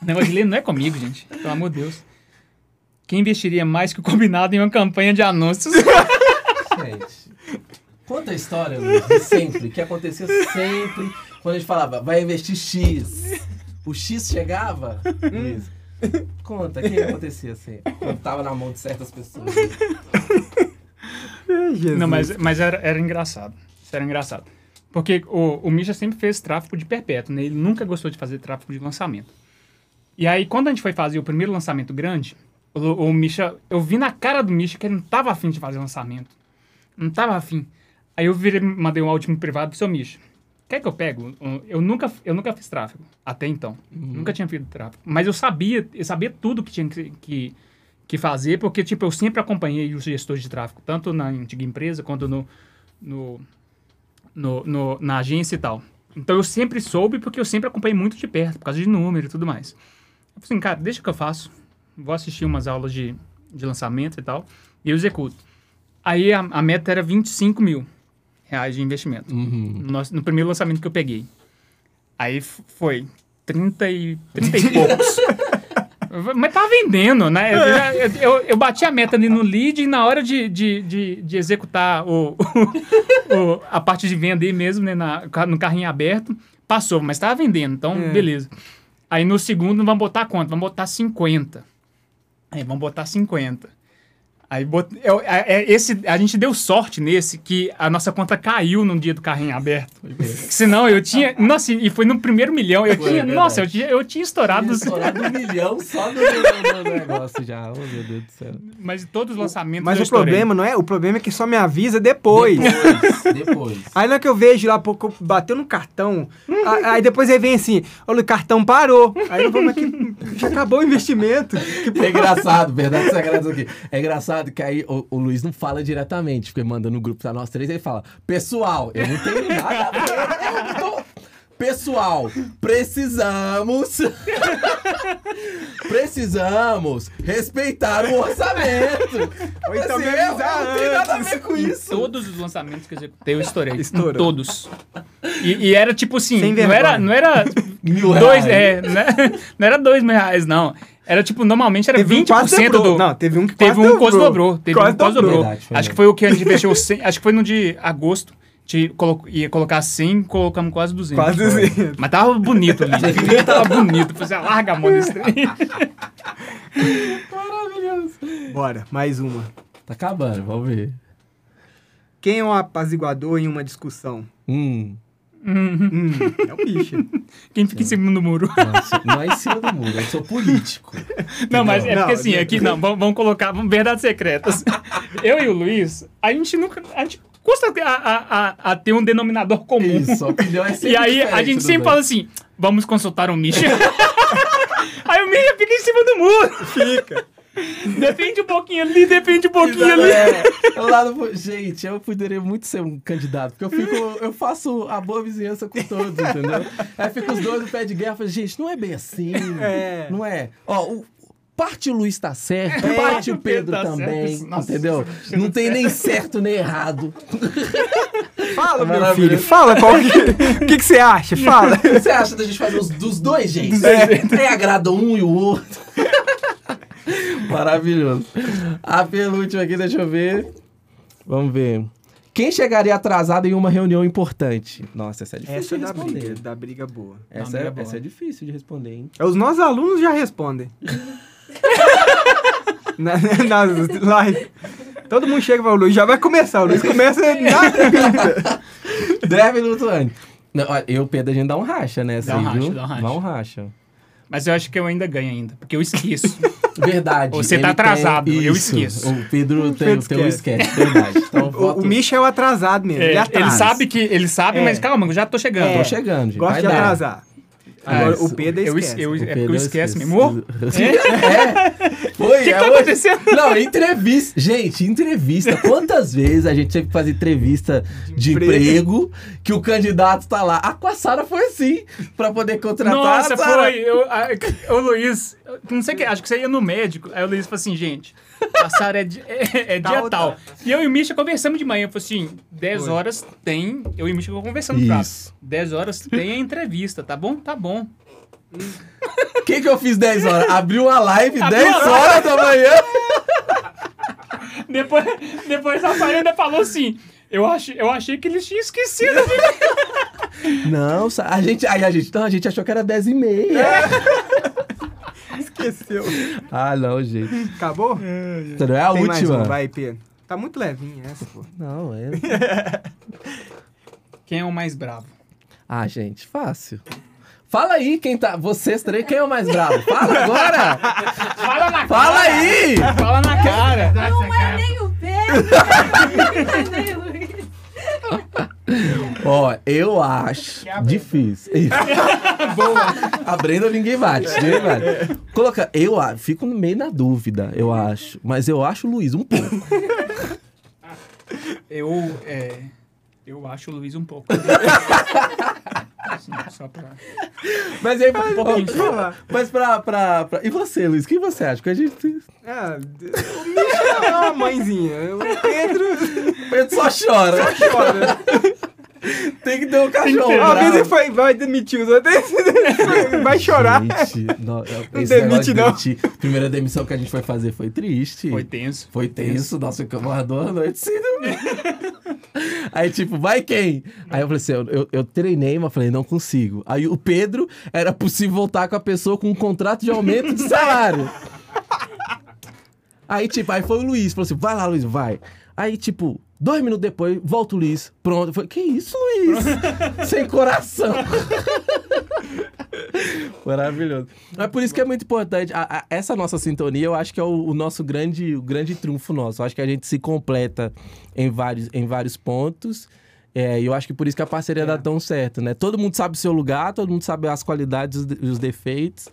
O negócio de ler não é comigo, gente. Pelo amor de Deus. Quem investiria mais que o combinado em uma campanha de anúncios? Gente, conta a história, Luiz, de sempre, que acontecia sempre quando a gente falava, vai investir X. O X chegava, Luiz. Conta, o que acontecia sempre? Quando tava na mão de certas pessoas. Jesus. Não, mas, mas era, era engraçado. Isso era engraçado. Porque o, o Misha sempre fez tráfego de perpétuo, né? Ele nunca gostou de fazer tráfego de lançamento. E aí, quando a gente foi fazer o primeiro lançamento grande, o, o Misha... Eu vi na cara do Misha que ele não tava afim de fazer lançamento. Não tava afim. Aí eu virei, mandei um áudio privado pro seu Misha. Quer que eu pego? Eu nunca, eu nunca fiz tráfego, até então. Nunca tinha feito tráfego. Mas eu sabia, eu sabia tudo que tinha que, que, que fazer, porque, tipo, eu sempre acompanhei os gestores de tráfego, tanto na antiga empresa quanto no, no, no, no- na agência e tal. Então eu sempre soube, porque eu sempre acompanhei muito de perto, por causa de número e tudo mais. Eu falei assim, cara, deixa que eu faço. Vou assistir umas aulas de, de lançamento e tal, e eu executo. Aí a, a meta era 25 mil reais de investimento. Uhum. No, nosso- no primeiro lançamento que eu peguei. Aí foi 30 e, 30 e poucos. Mas tava vendendo, né? Eu, já- eu, eu- eu bati a meta ali no lead e na hora de, de, de, de executar o, o- a parte de venda aí mesmo, né? na- no carrinho aberto, passou, mas tava vendendo, então É. beleza. Aí no segundo, vamos botar quanto? Vamos botar 50. Aí, vamos botar 50. Aí, bot... eu- é- é esse, a gente deu sorte nesse que a nossa conta caiu num dia do carrinho aberto. Senão eu tinha. Nossa, e foi no primeiro milhão. Eu Foi, tinha. é nossa, eu tinha, eu tinha estourado. Tinha estourado um milhão só no, no- no negócio já. Oh, meu Deus do céu. Mas todos os lançamentos. Mas eu o estourei. problema não é? O problema é que só me avisa depois. Depois. depois. Aí na hora que eu vejo lá, pô, bateu no cartão, a- aí depois ele vem assim, olha, o cartão parou. Aí eu vou, mas que já acabou o investimento. Que É engraçado, verdade secreta aqui. É engraçado que aí o, o Luiz não fala diretamente, porque manda no grupo pra nós três, ele fala, pessoal, eu não tenho nada a ver. eu tô- Pessoal, precisamos. precisamos respeitar o orçamento. Ou então Assim, eu, não tenho nada a ver com isso. Todos os lançamentos que eu executei, eu estourei. Estourou. Todos. E, e era tipo assim, Sem não vergonha. era, não era Mil dois, reais. é, né? não era dois mil reais, não. Era tipo, normalmente era Teve um 20% que quase dobrou. do. Não, teve um que Teve um que quase dobrou. Teve Quase um que quase dobrou. dobrou. Verdade, acho que foi o que a gente investiu 100, acho que foi no de agosto. Te colo- ia colocar 100, colocamos quase 200. Quase 200. Mas tava bonito ali. tava bonito. Falei assim, larga a mão desse trem. Maravilhoso. Bora, mais uma. Tá acabando, vamos ver. Quem é um apaziguador em uma discussão? Hum. Hum, é o bicho. Quem fica em cima do muro. Nossa, não é em cima do muro, eu sou político. Não, mas é Não, porque assim, não. aqui não, vamos, vamos colocar vamos, verdades secretas. Eu e o Luiz, a gente nunca. A gente custa a, a, a, a ter um denominador comum. Isso, a opinião é sempre E aí a gente sempre fala assim: vamos consultar o Misha. aí o Misha fica em cima do muro. Fica. Defende um pouquinho ali, defende um pouquinho ali. É, lá no- gente, eu poderia muito ser um candidato, porque eu fico, eu faço a boa vizinhança com todos, entendeu? Aí fica os dois no pé de guerra, falo, gente, não é bem assim, É. não é? Ó, o, parte o Luiz tá certo, É, parte o Pedro Pedro tá também. Nossa, entendeu? Não não tem nem certo nem errado. Fala, meu filho. Fala qual que, o que, que você acha. Fala. O que você acha da gente fazer os, dos dois jeitos? dois jeitos. Aí agrada um e o outro. Maravilhoso. A penúltima aqui, deixa eu ver. Vamos ver. Quem chegaria atrasado em uma reunião importante? Nossa, essa é difícil Essa de da responder. briga, da briga boa. Essa, Uma é, briga boa. essa é difícil de responder, hein? É, Os nossos alunos já respondem. na, nas lives. Todo mundo chega e fala, o Luiz já vai começar. O Luiz começa na pinta. 10 minutos antes. Não, eu Pedro, a gente dá um racha, né? Dá um racha, viu? dá um racha. Dá um racha. Mas eu acho que eu ainda ganho ainda, porque eu esqueço. Verdade. Você tá ele tem- atrasado, eu Isso. esqueço. O Pedro tem, Pedro tem um esquece. esquete, verdade. Então, O, voto- o Misha é o atrasado mesmo. É, ele ele atrasa. sabe que. Ele sabe, É. mas calma, eu já tô chegando. Tô chegando, gente. Gosta Vai de dar. atrasar. Agora, Isso. o Pedro Eu, esquece. eu, O é porque Pedro eu esqueço esquece. mesmo. É, foi. O que, que é tá hoje. acontecendo? Não, entrevista. Gente, entrevista. Quantas vezes a gente teve que fazer entrevista de, emprego. emprego. que o candidato tá lá? A com a Sara foi assim, pra poder contratar. Nossa, foi. Eu, a, o Luiz, eu não sei o que, acho que você ia no médico. Aí o Luiz falou assim, gente, a Sara é, di- é, é dia Tal. E eu e o Misha conversamos de manhã. Eu falei assim, 10 Foi. horas tem. Eu e o Misha conversando no prato. Isso. 10 horas tem a entrevista, tá bom? Tá bom. O que, que eu fiz 10 horas? Abri uma live Abriu 10 uma horas da manhã. Depois, depois a Faria ainda falou assim. Eu achei, eu achei que eles tinham esquecido. Não, Sa- a gente, aí a gente, não, a gente achou que era 10 e meia. Esqueceu. Ah, não, gente. Acabou? Essa não é a Tem mais última. uma, vai, Pedro. Tá muito levinha essa, pô. Não, é. Quem é o mais bravo? Ah, gente, fácil. Fala aí quem tá. Vocês três, quem é o mais bravo? Fala agora! Fala na Fala aí! Fala na cara. Não é nem o Pedro, nem o Luiz. Ó, eu acho difícil. Boa. A Brenda ninguém bate. Ninguém bate. Coloca, eu a- fico no meio na dúvida, eu acho. Mas eu acho o Luiz um pouco. Eu, é, eu acho o Luiz um pouco. Assim, só pra... Mas aí, Um eu falar. mas pra, pra, pra- E você, Luiz? O que você acha? Que a gente. Ah, o Misha é uma mãezinha. O Pedro O Pedro só chora. chora. Tem que ter um cachorro. Uma vez ele foi, vai demitir os outros. Vai chorar. Gente, não, esse demite, negócio de não. demitir. Primeira demissão que a gente foi fazer foi triste. Foi tenso. Foi tenso, nossa, eu guardou a noite sem dormir. Aí, tipo, vai quem? Aí eu falei assim, eu, eu, eu treinei, mas falei, não consigo. Aí o Pedro, era possível voltar com a pessoa com um contrato de aumento de salário. Aí, tipo, aí foi o Luiz, falou assim, vai lá, Luiz, vai. Aí, tipo, dois minutos depois, volta o Luiz, pronto. Eu falei, que isso, Luiz? Sem coração. Maravilhoso. Mas por isso que é muito importante. a- a- essa nossa sintonia, eu acho que é o, o nosso grande, o grande trunfo nosso. Eu acho que a gente se completa em vários, em vários pontos. É, e eu acho que por isso que a parceria dá tão certo, né? Todo mundo sabe o seu lugar, todo mundo sabe as qualidades e os de- os defeitos.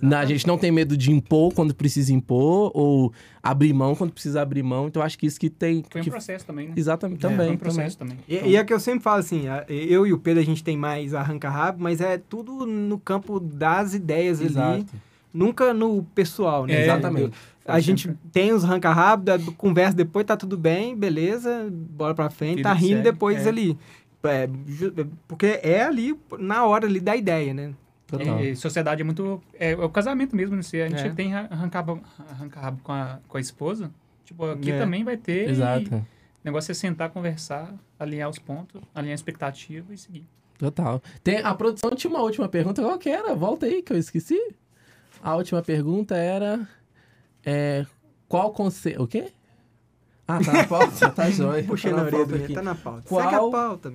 Na- a gente não tem medo de impor quando precisa impor, ou abrir mão quando precisa abrir mão. Então, eu acho que isso que tem. Foi um que- processo também, né? Exatamente, Foi também. um processo também. E, e é que eu sempre falo assim, eu e o Pedro a gente tem mais arranca-rabo, mas é tudo no campo das ideias ali, Exato. nunca no pessoal, né? É, Exatamente. A gente tem os arranca-rabo, da- conversa depois, tá tudo bem, beleza, bora pra frente, tá rindo segue, depois é. ali. É, ju- porque é ali, na hora ali da ideia, né? Total. E, e sociedade é muito. É, é o casamento mesmo, né? Se a gente É. tem arrancar arranca rabo com a, com a esposa, tipo, aqui É. também vai ter. e Exato. O negócio é sentar, conversar, alinhar os pontos, alinhar a expectativa e seguir. Total. Tem, a produção tinha uma última pergunta. Qual que era? Volta aí que eu esqueci. A última pergunta era. É, qual conselho. O quê? Ah, tá na pauta? tá jóia. Puxei tá na na orelha pauta aqui. tá na pauta. Qual- Segue a pauta.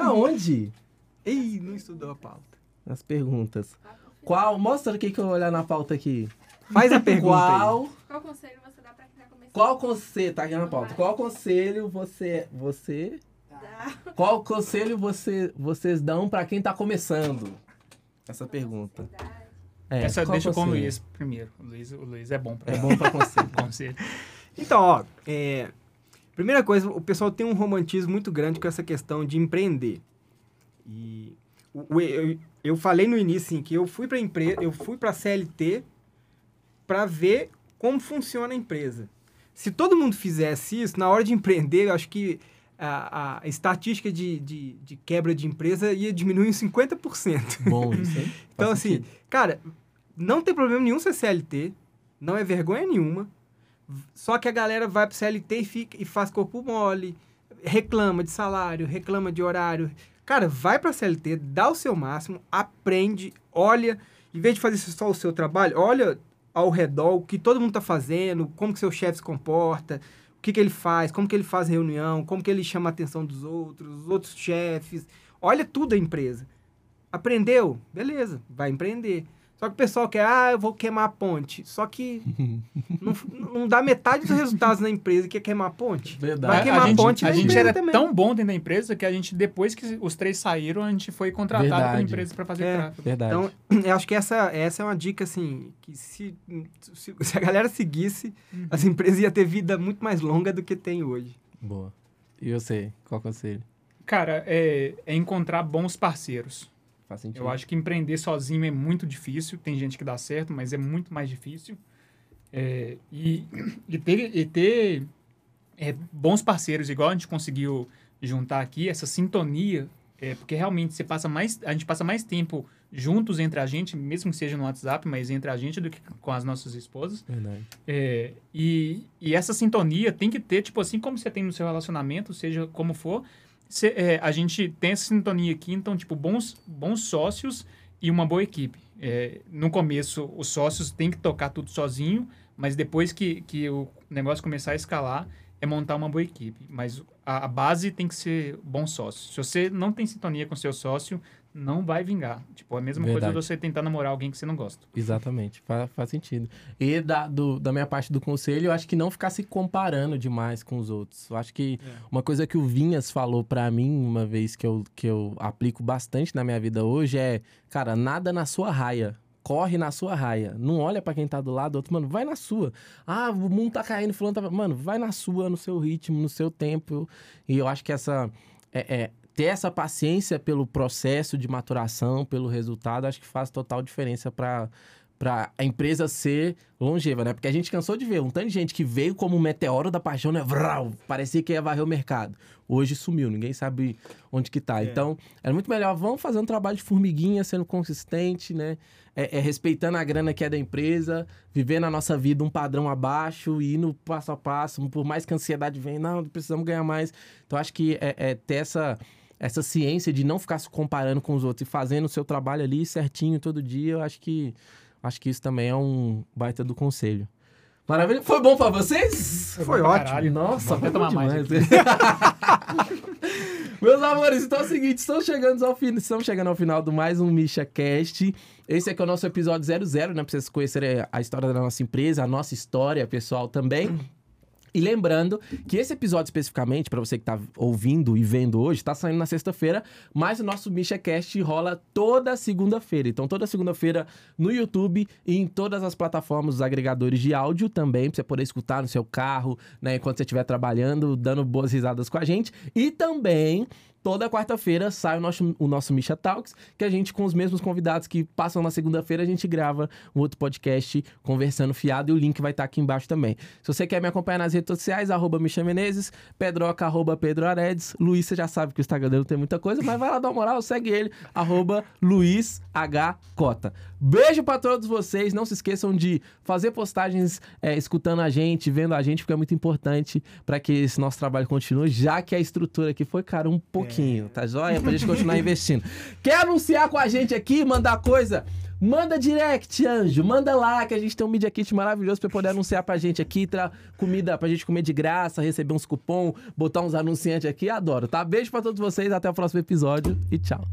Aonde? Ih, não estudou a pauta. As perguntas. Qual. Mostra o que que eu vou olhar na pauta aqui. Faz a pergunta aí. Qual. Qual conselho você dá pra quem tá começando? Qual conselho. Tá aqui na pauta. Qual conselho você. Você. Dá. Qual conselho você, vocês dão pra quem tá começando? Essa pergunta. É, Essa deixa com o conselho? Luiz primeiro. O Luiz, o Luiz é bom pra É bom pra conselho. conselho. Então, ó, é, primeira coisa, o pessoal tem um romantismo muito grande com essa questão de empreender. E o- o- eu, eu falei no início assim, que eu fui para empresa, eu fui para CLT para ver como funciona a empresa. Se todo mundo fizesse isso, na hora de empreender, eu acho que a, a estatística de, de, de quebra de empresa ia diminuir em 50%. Bom isso, hein? Então, assim, sentido. cara, não tem problema nenhum ser CLT, não é vergonha nenhuma. Só que a galera vai pro CLT e, fica, e faz corpo mole, reclama de salário, reclama de horário. Cara, vai pra CLT, dá o seu máximo, aprende, olha, em vez de fazer só o seu trabalho, olha ao redor o que todo mundo tá fazendo, como que seu chefe se comporta, o que, que ele faz, como que ele faz reunião, como que ele chama a atenção dos outros, os outros chefes. Olha tudo a empresa. Aprendeu? Beleza, vai empreender. Só que o pessoal quer, ah, eu vou queimar a ponte. Só que não, não dá metade dos resultados na empresa que é queimar a ponte. Verdade. Vai A- queimar a a gente, ponte a gente era também. tão bom dentro da empresa que a gente, depois que os três saíram, a gente foi contratado Verdade. pela empresa para fazer É. tráfego. Verdade. Então, eu acho que essa, essa é uma dica, assim, que se, se, se a galera seguisse, Uhum. as empresas iam ter vida muito mais longa do que tem hoje. Boa. E você? Qual conselho? Cara, é, é encontrar bons parceiros. Faz sentido. Eu acho que empreender sozinho é muito difícil. Tem gente que dá certo, mas é muito mais difícil. É, e, e ter, e ter é, bons parceiros, igual a gente conseguiu juntar aqui, essa sintonia, é, porque realmente você passa mais, a gente passa mais tempo juntos entre a gente, mesmo que seja no WhatsApp, mas entre a gente do que com as nossas esposas. Verdade. É, e, e essa sintonia tem que ter, tipo assim, como você tem no seu relacionamento, seja como for, cê- é, a gente tem essa sintonia aqui, então, tipo, bons, bons sócios e uma boa equipe. É, no começo, os sócios têm que tocar tudo sozinho, mas depois que, que o negócio começar a escalar, é montar uma boa equipe. Mas a, a base tem que ser bons sócios. Se você não tem sintonia com seu sócio, não vai vingar. Tipo, é a mesma Verdade. coisa de você tentar namorar alguém que você não gosta. Exatamente, faz, faz sentido. E da, do- da minha parte do conselho, eu acho que não ficar se comparando demais com os outros. Eu acho que uma coisa que o Vinhas falou pra mim uma vez que eu, que eu aplico bastante na minha vida hoje é, cara, nada na sua raia. Corre na sua raia. Não olha pra quem tá do lado do outro, mano, vai na sua. Ah, o mundo tá caindo, fulano tá. Mano, vai na sua, no seu ritmo, no seu tempo. E eu acho que essa. é- é, ter essa paciência pelo processo de maturação, pelo resultado, acho que faz total diferença para para a empresa ser longeva, né? Porque a gente cansou de ver um tanto de gente que veio como um meteoro da paixão, né? Vrau, parecia que ia varrer o mercado. Hoje sumiu, ninguém sabe onde que tá. Então, é muito melhor, vamos fazer um trabalho de formiguinha, sendo consistente, né? É, é respeitando a grana que é da empresa, vivendo a nossa vida um padrão abaixo, e indo passo a passo, por mais que a ansiedade venha, não, precisamos ganhar mais. Então, acho que é, é ter essa essa ciência de não ficar se comparando com os outros e fazendo o seu trabalho ali certinho todo dia, eu acho que acho que isso também é um baita do conselho. Maravilha. Foi bom pra vocês? Foi pra ótimo. caralho. Nossa, foi bom tomar mais. Meus amores, então é o seguinte, estamos chegando ao, fin... estamos chegando ao final do mais um Misha Cast. Esse aqui é o nosso episódio 00, né? Pra vocês conhecerem a história da nossa empresa, a nossa história pessoal também. E lembrando que esse episódio especificamente, para você que tá ouvindo e vendo hoje, tá saindo na sexta-feira, mas o nosso MishaCast rola toda segunda-feira. Então, toda segunda-feira no YouTube e em todas as plataformas, os agregadores de áudio também, pra você poder escutar no seu carro, né, enquanto você estiver trabalhando, dando boas risadas com a gente. E também. Toda quarta-feira sai o nosso, o nosso Misha Talks, que a gente, com os mesmos convidados que passam na segunda-feira, a gente grava um outro podcast conversando fiado e o link vai estar aqui embaixo também. Se você quer me acompanhar nas redes sociais, arroba Misha Menezes, Pedroca, arroba Pedro Aredes, Luiz, você já sabe que o Instagram dele não tem muita coisa, mas vai lá dar uma moral, segue ele, arroba Luiz H. Cota. Beijo pra todos vocês, não se esqueçam de fazer postagens é, escutando a gente, vendo a gente, porque é muito importante para que esse nosso trabalho continue, já que a estrutura aqui foi, cara, um pouquinho, tá joia? Pra gente continuar investindo. Quer anunciar com a gente aqui, mandar coisa? Manda direct, anjo. Manda lá que a gente tem um Media Kit maravilhoso pra poder anunciar pra gente aqui, tra comida pra gente comer de graça, receber uns cupom, botar uns anunciantes aqui. Adoro, tá? Beijo pra todos vocês, até o próximo episódio e tchau.